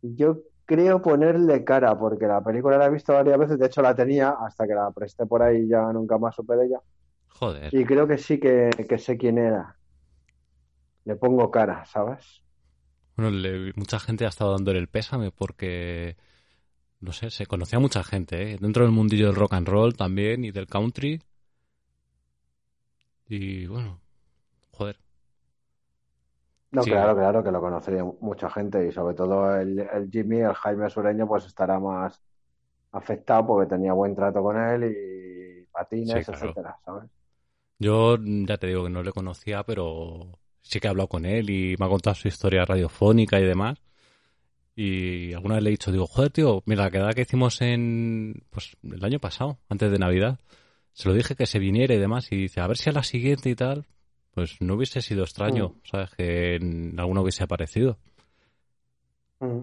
Yo creo ponerle cara, porque la película la he visto varias veces, de hecho la tenía hasta que la presté por ahí y ya nunca más supe de ella. Joder. Y creo que sí que, que sé quién era. Le pongo cara, ¿sabes? Bueno, le- mucha gente ha estado dándole el pésame porque, no sé, se conocía mucha gente, ¿eh? Dentro del mundillo del rock and roll también y del country. Y bueno, joder. No, Sí. claro, claro que lo conocería mucha gente y sobre todo el, el Jimmy, el Jaime Sureño, pues estará más afectado porque tenía buen trato con él y patines, Sí, claro. etcétera, ¿sabes? Yo mm, ya te digo que no le conocía, pero sí que he hablado con él y me ha contado su historia radiofónica y demás. Y alguna vez le he dicho, digo, joder, tío, mira, la quedada que hicimos en, pues, el año pasado, antes de Navidad, se lo dije que se viniera y demás, y dice, a ver si a la siguiente y tal, pues no hubiese sido extraño, Mm. ¿sabes? Que en alguno hubiese aparecido. Mm,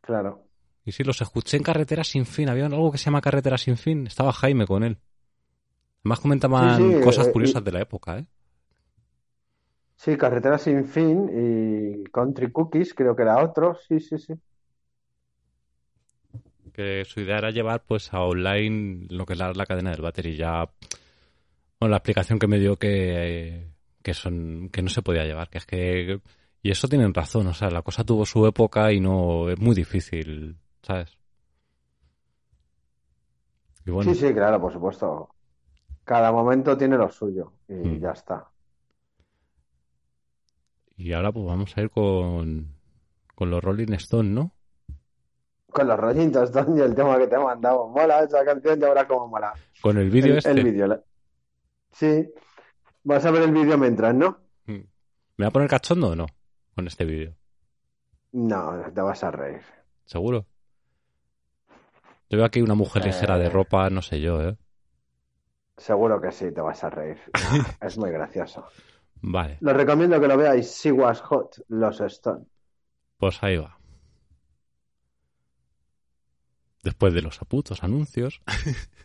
claro. Y sí, los escuché en Carretera Sin Fin, había algo que se llama Carretera Sin Fin, estaba Jaime con él. Además comentaban Sí, sí, cosas eh, curiosas y- de la época, ¿eh? Sí, Carretera Sin Fin y Country Cookies, creo que era otro, sí, sí, sí. que su idea era llevar pues a online lo que es la, la cadena del váter y ya bueno, la explicación que me dio que, que son que no se podía llevar que es que y eso tienen razón o sea la cosa tuvo su época y no es muy difícil sabes y bueno Sí, sí, claro, por supuesto. Cada momento tiene lo suyo y Mm. ya está. y ahora pues vamos a ir con con los Rolling Stone no Con los rollitos, Tony, el tema que te he mandado. Mola esa canción, ya verás cómo mola. con el vídeo este el vídeo. la- Sí. Vas a ver el vídeo mientras, ¿no? Mm. me va a poner cachondo o no con este vídeo No, te vas a reír. seguro yo veo aquí una mujer ligera de Eh. ropa no sé yo eh Seguro que sí, te vas a reír. [LAUGHS] Es muy gracioso. vale Lo recomiendo que lo veáis. She Was Hot, los Stone. Pues ahí va. Después de los aputos anuncios. [LAUGHS]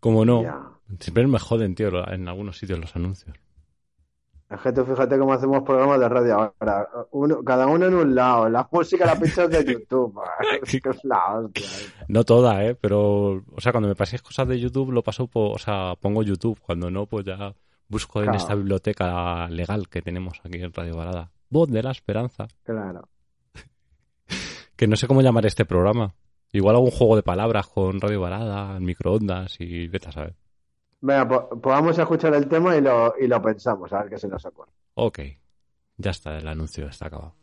Como no, Ya. siempre me joden, tío, en algunos sitios los anuncios. Tú fíjate cómo hacemos programas de radio ahora. Uno, cada uno en un lado. La [LAUGHS] música la pinchas de YouTube. Es que es la hostia. No toda, ¿eh? Pero, o sea, cuando me paséis cosas de YouTube, lo paso por, o sea, pongo YouTube. Cuando no, pues ya busco en esta biblioteca legal que tenemos aquí en Radio Balada. Voz de la Esperanza. Claro. [LAUGHS] Que no sé cómo llamar este programa. Igual hago un juego de palabras con Radio Balada, microondas y vete a saber. Venga, pues, vamos escuchar el tema y lo, y lo pensamos, a ver qué se nos ocurre. Ok, ya está, el anuncio está acabado.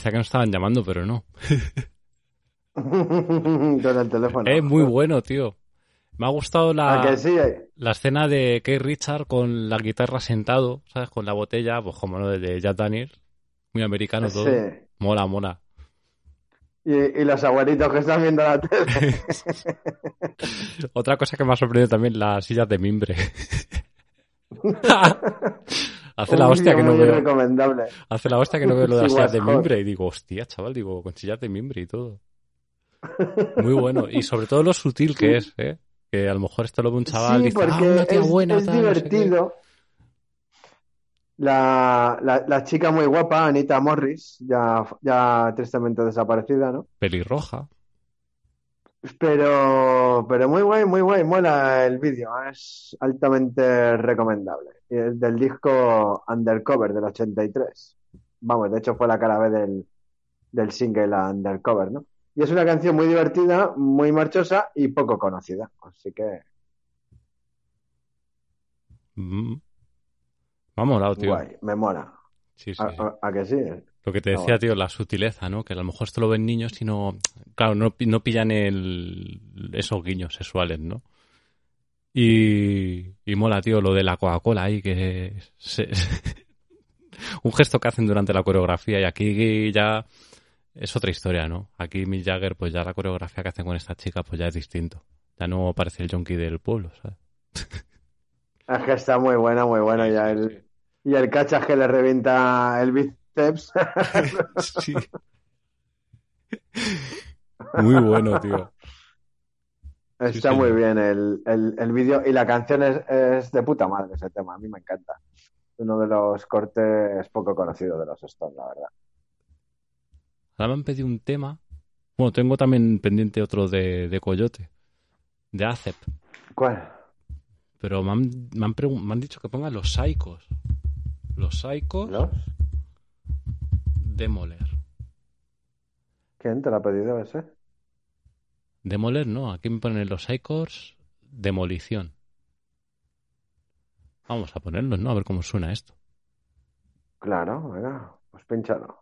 parecía que nos estaban llamando, pero no. [LAUGHS] Con el teléfono. Es muy bueno, tío. Me ha gustado la, que sí, la escena de Kate Richard con la guitarra sentado, ¿sabes? Con la botella, pues como no, de Jack Daniels. Muy americano sí. todo. Mola, mola. Y, y, los abuelitos que están viendo la tele. [LAUGHS] Otra cosa que me ha sorprendido también, las sillas de mimbre. [LAUGHS] Hace la hostia que no veo. Hace la hostia que no veo lo de [LAUGHS] las sillas de mimbre. Y digo, hostia, chaval, digo, con sillas de mimbre y todo. Muy bueno. Y sobre todo lo sutil que es, ¿eh? Que a lo mejor esto lo ve un chaval sí, dice, porque es, divertido. La, la, chica muy guapa, Anita Morris, ya, ya tristemente desaparecida, ¿no? Pelirroja. Pero, pero muy guay, muy guay, mola el vídeo, es altamente recomendable. Eh, del disco Undercover del 83. Vamos, de hecho fue la cara B del, del single Undercover, ¿no? Y es una canción muy divertida, muy marchosa y poco conocida. Así que. Mm. Me ha molado, tío. Me mola. Sí, sí, a, que sí. Eh. Lo que te decía, tío, la sutileza, ¿no? Que a lo mejor esto lo ven niños y no. Claro, no, no pillan el... esos guiños sexuales, ¿no? Y, y mola, tío, lo de la Coca-Cola ahí, que... se- [LAUGHS] un gesto que hacen durante la coreografía y aquí ya es otra historia, ¿no? Aquí Mick Jagger, pues ya la coreografía que hacen con esta chica, pues ya es distinto. Ya no parece el junkie del pueblo, ¿sabes? [LAUGHS] Es que está muy buena, muy buena. Y el, y el cachas que le revienta el bíceps. [LAUGHS] Sí. Muy bueno, tío. Está Sí, muy bien el, el, el vídeo y la canción es, es de puta madre ese tema, a mí me encanta. Uno de los cortes poco conocidos de los Stones, la verdad. Ahora me han pedido un tema. Bueno, tengo también pendiente otro de, de Coyote, de Acep. ¿Cuál? Pero me han, me han, me han dicho que ponga los Psychos. Los Psychos ¿Los? Demoler. ¿Quién te lo ha pedido ese? Demoler no, aquí me ponen los Psychos Demolición. Vamos a ponerlos, ¿no? A ver cómo suena esto. Claro, venga, pues pínchalo.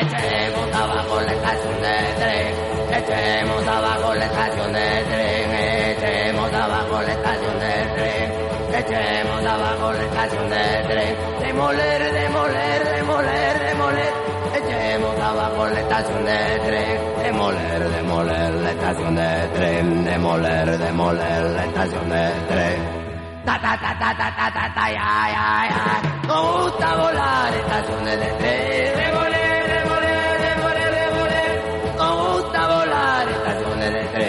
Echemos abajo la estación de tren echemos abajo la estación de tren echemos abajo la estación de tren echemos abajo la estación de tren. Demoler demoler demoler demoler echemos abajo la estación de tren. Demoler demoler la estación de tren demoler demoler la estación de tren. Ta ta ta ta ta ta ta ta ya ya ya. Nos gusta volar estaciones de tren. Demoler, demoler, demoler, demoler. Nos gusta volar estaciones de tren.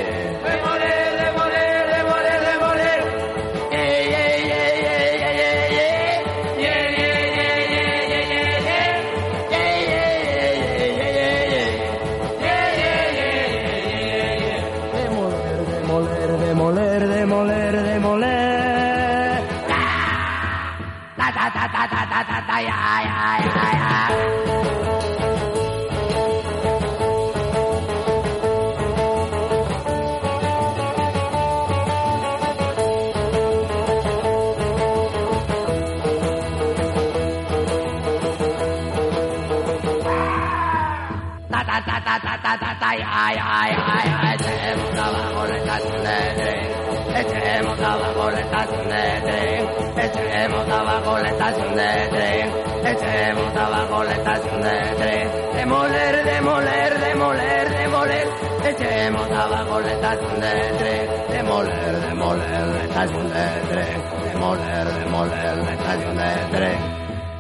Echemos abajo la estación de tren. Echemos abajo la estación de tren. Echemos abajo la estación de tren. Demoler, demoler, demoler, demoler. Echemos abajo la estación de tren. Demoler, demoler la estación de tren. Demoler, demoler la estación de tren.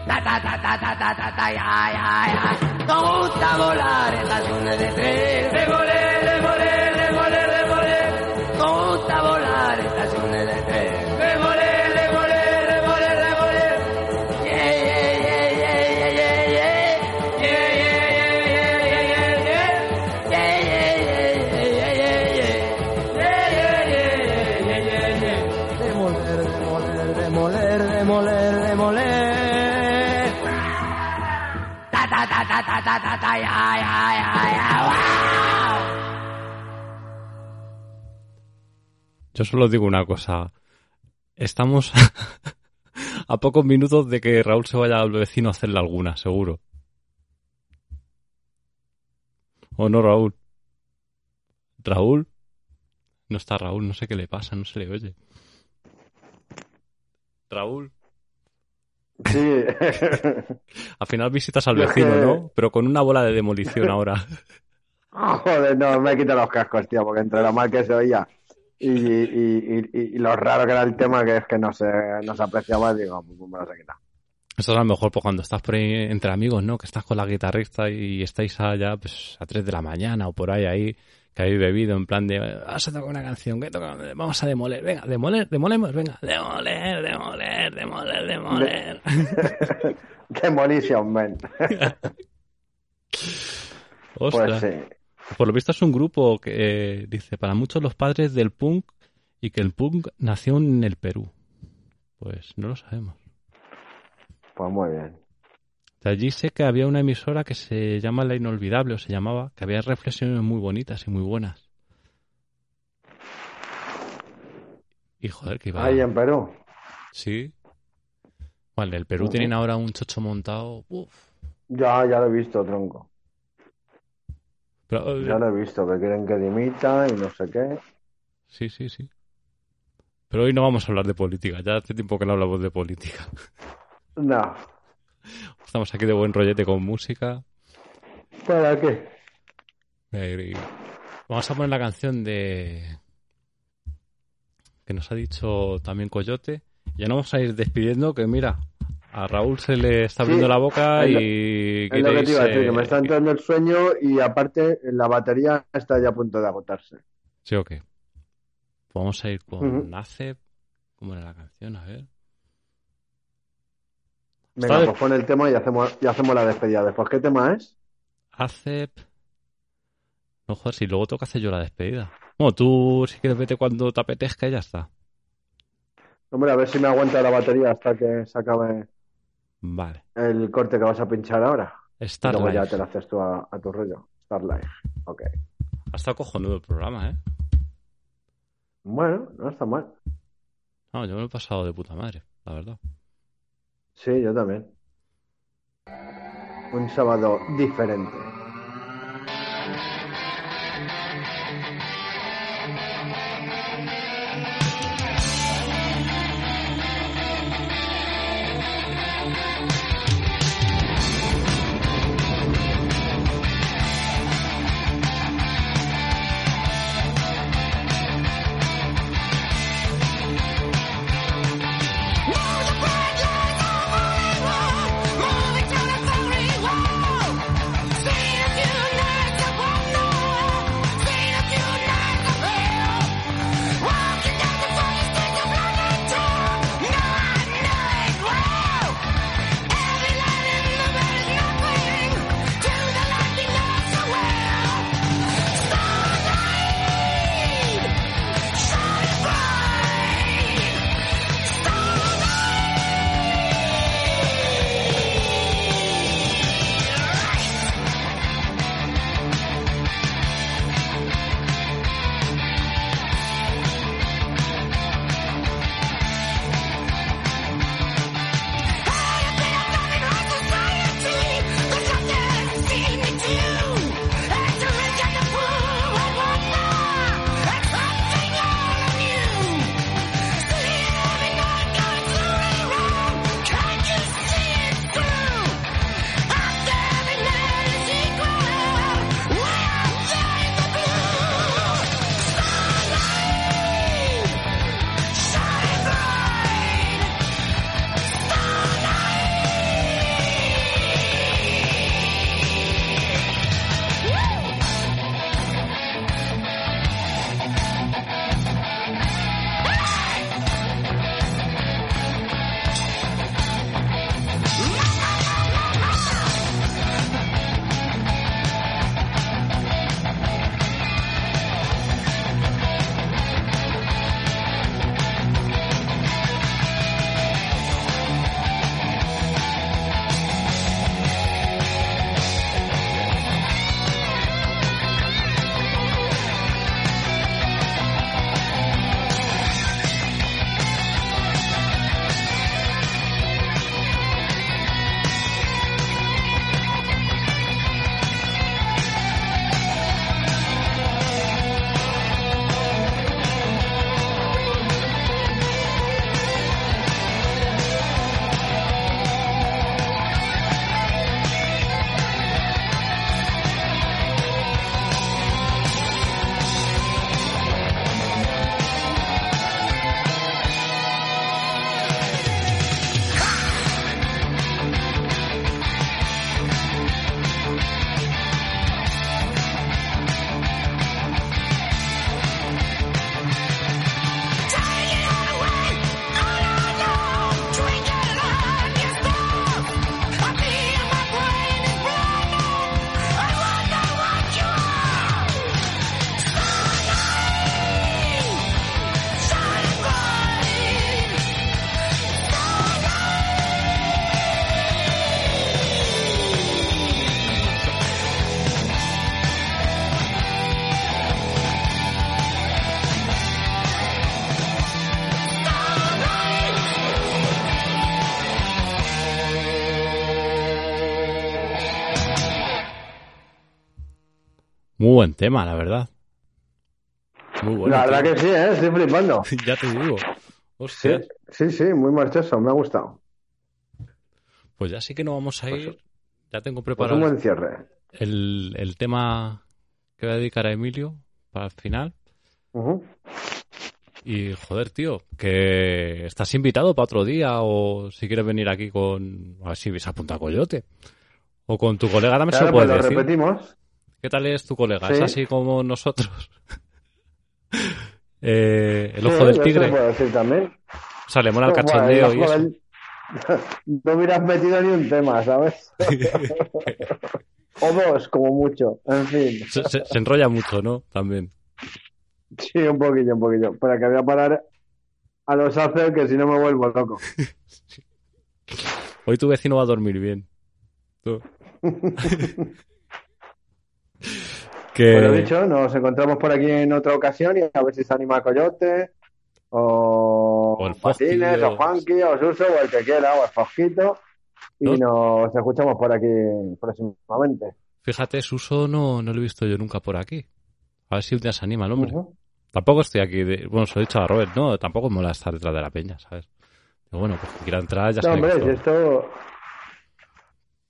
Ta ta ta ta ta ta ta ta ya ya ya. Gusta volar estaciones de tren. Demoler, Yo solo digo una cosa. Estamos [LAUGHS] a pocos minutos de que Raúl se vaya al vecino a hacerle alguna, seguro. ¿O no, Raúl? ¿Raúl? No está Raúl, no sé qué le pasa, no se le oye. Raúl. Sí. Al final visitas al vecino, ¿no? Pero con una bola de demolición [LAUGHS] ahora. Joder, no, me he quitado los cascos, tío, porque entre lo mal que se oía y, y, y, y- lo raro que era el tema, que es que no se, no se apreciaba, digo, pues me los he quitado. Esto es a lo mejor pues, cuando estás por ahí entre amigos, ¿no? Que estás con la guitarrista y estáis allá pues, a 3 de la mañana o por ahí, ahí, que habéis bebido en plan de, vas a tocar una canción, que toca? vamos a demoler, venga, demoler, demolemos, venga, demoler, demoler, demoler, demoler. [LAUGHS] Demolition Man. [LAUGHS] Ostras. Pues sí. Por lo visto es un grupo que eh, dice, para muchos los padres del punk y que el punk nació en el Perú. Pues no lo sabemos. Pues muy bien. De allí sé que había una emisora que se llama La Inolvidable, o se llamaba, que había reflexiones muy bonitas y muy buenas. Y joder, que iba... Ahí en Perú. Sí. Vale, el Perú tienen ahora un chocho montado. Uf. Ya, ya lo he visto, tronco. Pero, eh, Ya lo he visto, que quieren que dimita y no sé qué. Sí, sí, sí. Pero hoy no vamos a hablar de política. Ya hace tiempo que no hablamos de política. No. Estamos aquí de buen rollete con música. ¿Para qué? Eh, Vamos a poner la canción de... que nos ha dicho también Coyote. Ya no vamos a ir despidiendo, que mira, a Raúl se le está abriendo Sí, la boca es lo- y Es lo que te iba a decir, que me está entrando el sueño y aparte la batería está ya a punto de agotarse. ¿Sí o qué? Pues vamos a ir con Ujú. Acep. ¿Cómo era la canción? A ver. Venga, pues pon el tema y hacemos, y hacemos la despedida. Después, ¿qué tema es? Acep. No joder, si luego toca hacer yo la despedida. Bueno, tú si quieres vete cuando te apetezca y ya está. Hombre, a ver si me aguanta la batería hasta que se acabe Vale. el corte que vas a pinchar ahora. Y Star luego ya te lo haces tú a, a tu rollo. Starlight. Ok. Ha estado cojonudo el programa, ¿eh? Bueno, no está mal. No, yo me lo he pasado de puta madre, la verdad. Sí, yo también. Un sábado diferente. Muy buen tema, la verdad. Muy bueno. la verdad tío. que sí, ¿eh? estoy flipando. [LAUGHS] ya te digo. Sí, Hostia. sí, sí, muy marchoso, me ha gustado. Pues ya sí que no vamos a ir. Ya tengo Pues un preparado buen cierre. el, el tema que voy a dedicar a Emilio para el final. Y joder, tío, que estás invitado para otro día o si quieres venir aquí con. A ver si ves a Coyote. O con tu colega, se Claro, lo puedes pues lo decir. repetimos. ¿Qué tal es tu colega? Sí. ¿Es así como nosotros? [LAUGHS] Eh, el Sí, ojo del se lo tigre. puedo decir también. O sea, le mola el cachondeo y eso. del- [LAUGHS] No hubieras metido ni un tema, ¿sabes? [LAUGHS] o dos, como mucho. En fin. Se, se- se enrolla mucho, ¿no? También. Sí, un poquillo, un poquillo. Para que voy a parar a los hacer que si no me vuelvo loco. Hoy tu vecino va a dormir bien. Tú. Que... Pues lo dicho, nos encontramos por aquí en otra ocasión y a ver si se anima Coyote o, O el Patines, o- Juanqui, o Suso, o el que quiera, o el Fosquito. Y ¿No? nos escuchamos por aquí próximamente. Fíjate, Suso no, no lo he visto yo nunca por aquí. A ver si un día se anima el hombre. Tampoco estoy aquí, de... bueno, se lo he dicho a Robert, no, tampoco me mola estar detrás de la peña, ¿sabes? Pero bueno, pues que quiera entrar ya No, hombre, si esto- esto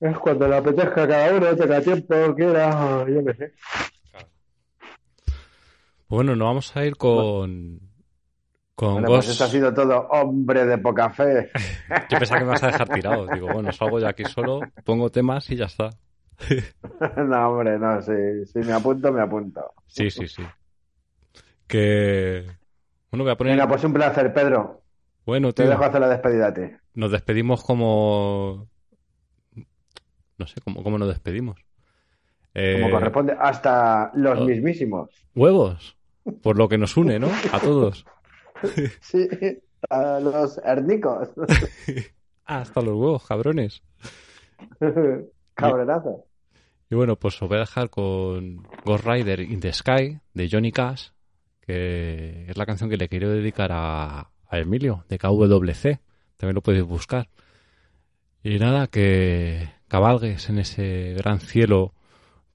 es cuando le apetezca a cada uno, tenga tiempo, quiera, yo qué sé. Bueno, nos vamos a ir con... Con Bueno, Ghost. pues eso ha sido todo, hombre de poca fe. [LAUGHS] Yo pensaba que me vas a dejar tirado. Digo, bueno, salgo yo aquí solo, pongo temas y ya está. [LAUGHS] no, hombre, no, si, si me apunto, me apunto. Sí, sí, sí. Que... Bueno, voy a poner... Venga, pues un placer, Pedro. Bueno, Te tío, dejo hacer la despedida a ti. nos despedimos como... No sé, ¿cómo, cómo nos despedimos? Eh, Como corresponde, hasta los oh. mismísimos. Huevos, por lo que nos une, ¿no? A todos. Sí, a los hernicos. [LAUGHS] Hasta los huevos, cabrones. Cabrenazo. Y bueno, pues os voy a dejar con Ghost Rider in the Sky de Johnny Cash, que es la canción que le quiero dedicar a, a Emilio, de KWC. También lo podéis buscar. Y nada, que cabalgues en ese gran cielo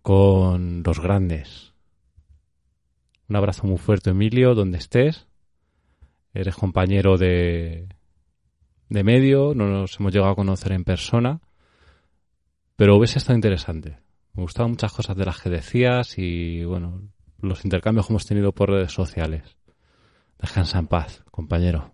con los grandes. Un abrazo muy fuerte, Emilio, donde estés. Eres compañero de, de medio, no nos hemos llegado a conocer en persona, pero hubiese estado interesante. Me gustaban muchas cosas de las que decías y, bueno, los intercambios que hemos tenido por redes sociales. Descansa en paz, compañero.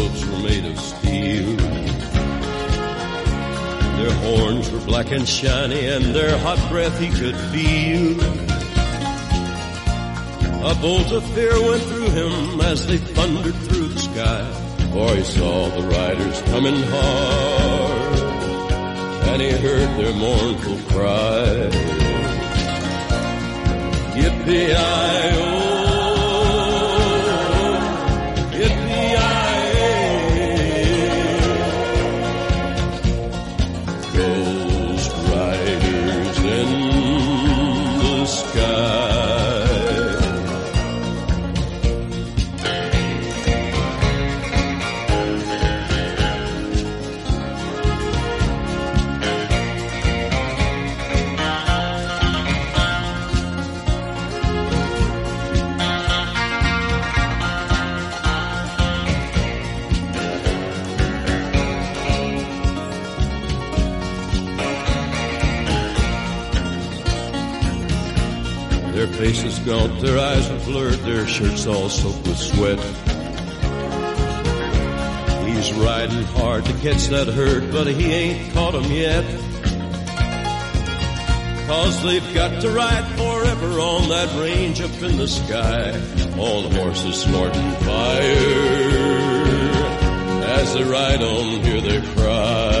made of steel. Their horns were black and shiny and their hot breath he could feel. A bolt of fear went through him as they thundered through the sky. For he saw the riders coming hard and he heard their mournful cry. Yippee-i-oh, gaunt, their eyes were blurred, their shirts all soaked with sweat. He's riding hard to catch that herd, but he ain't caught 'em yet. Cause they've got to ride forever on that range up in the sky. On horses snorting fire. As they ride on, hear their cry.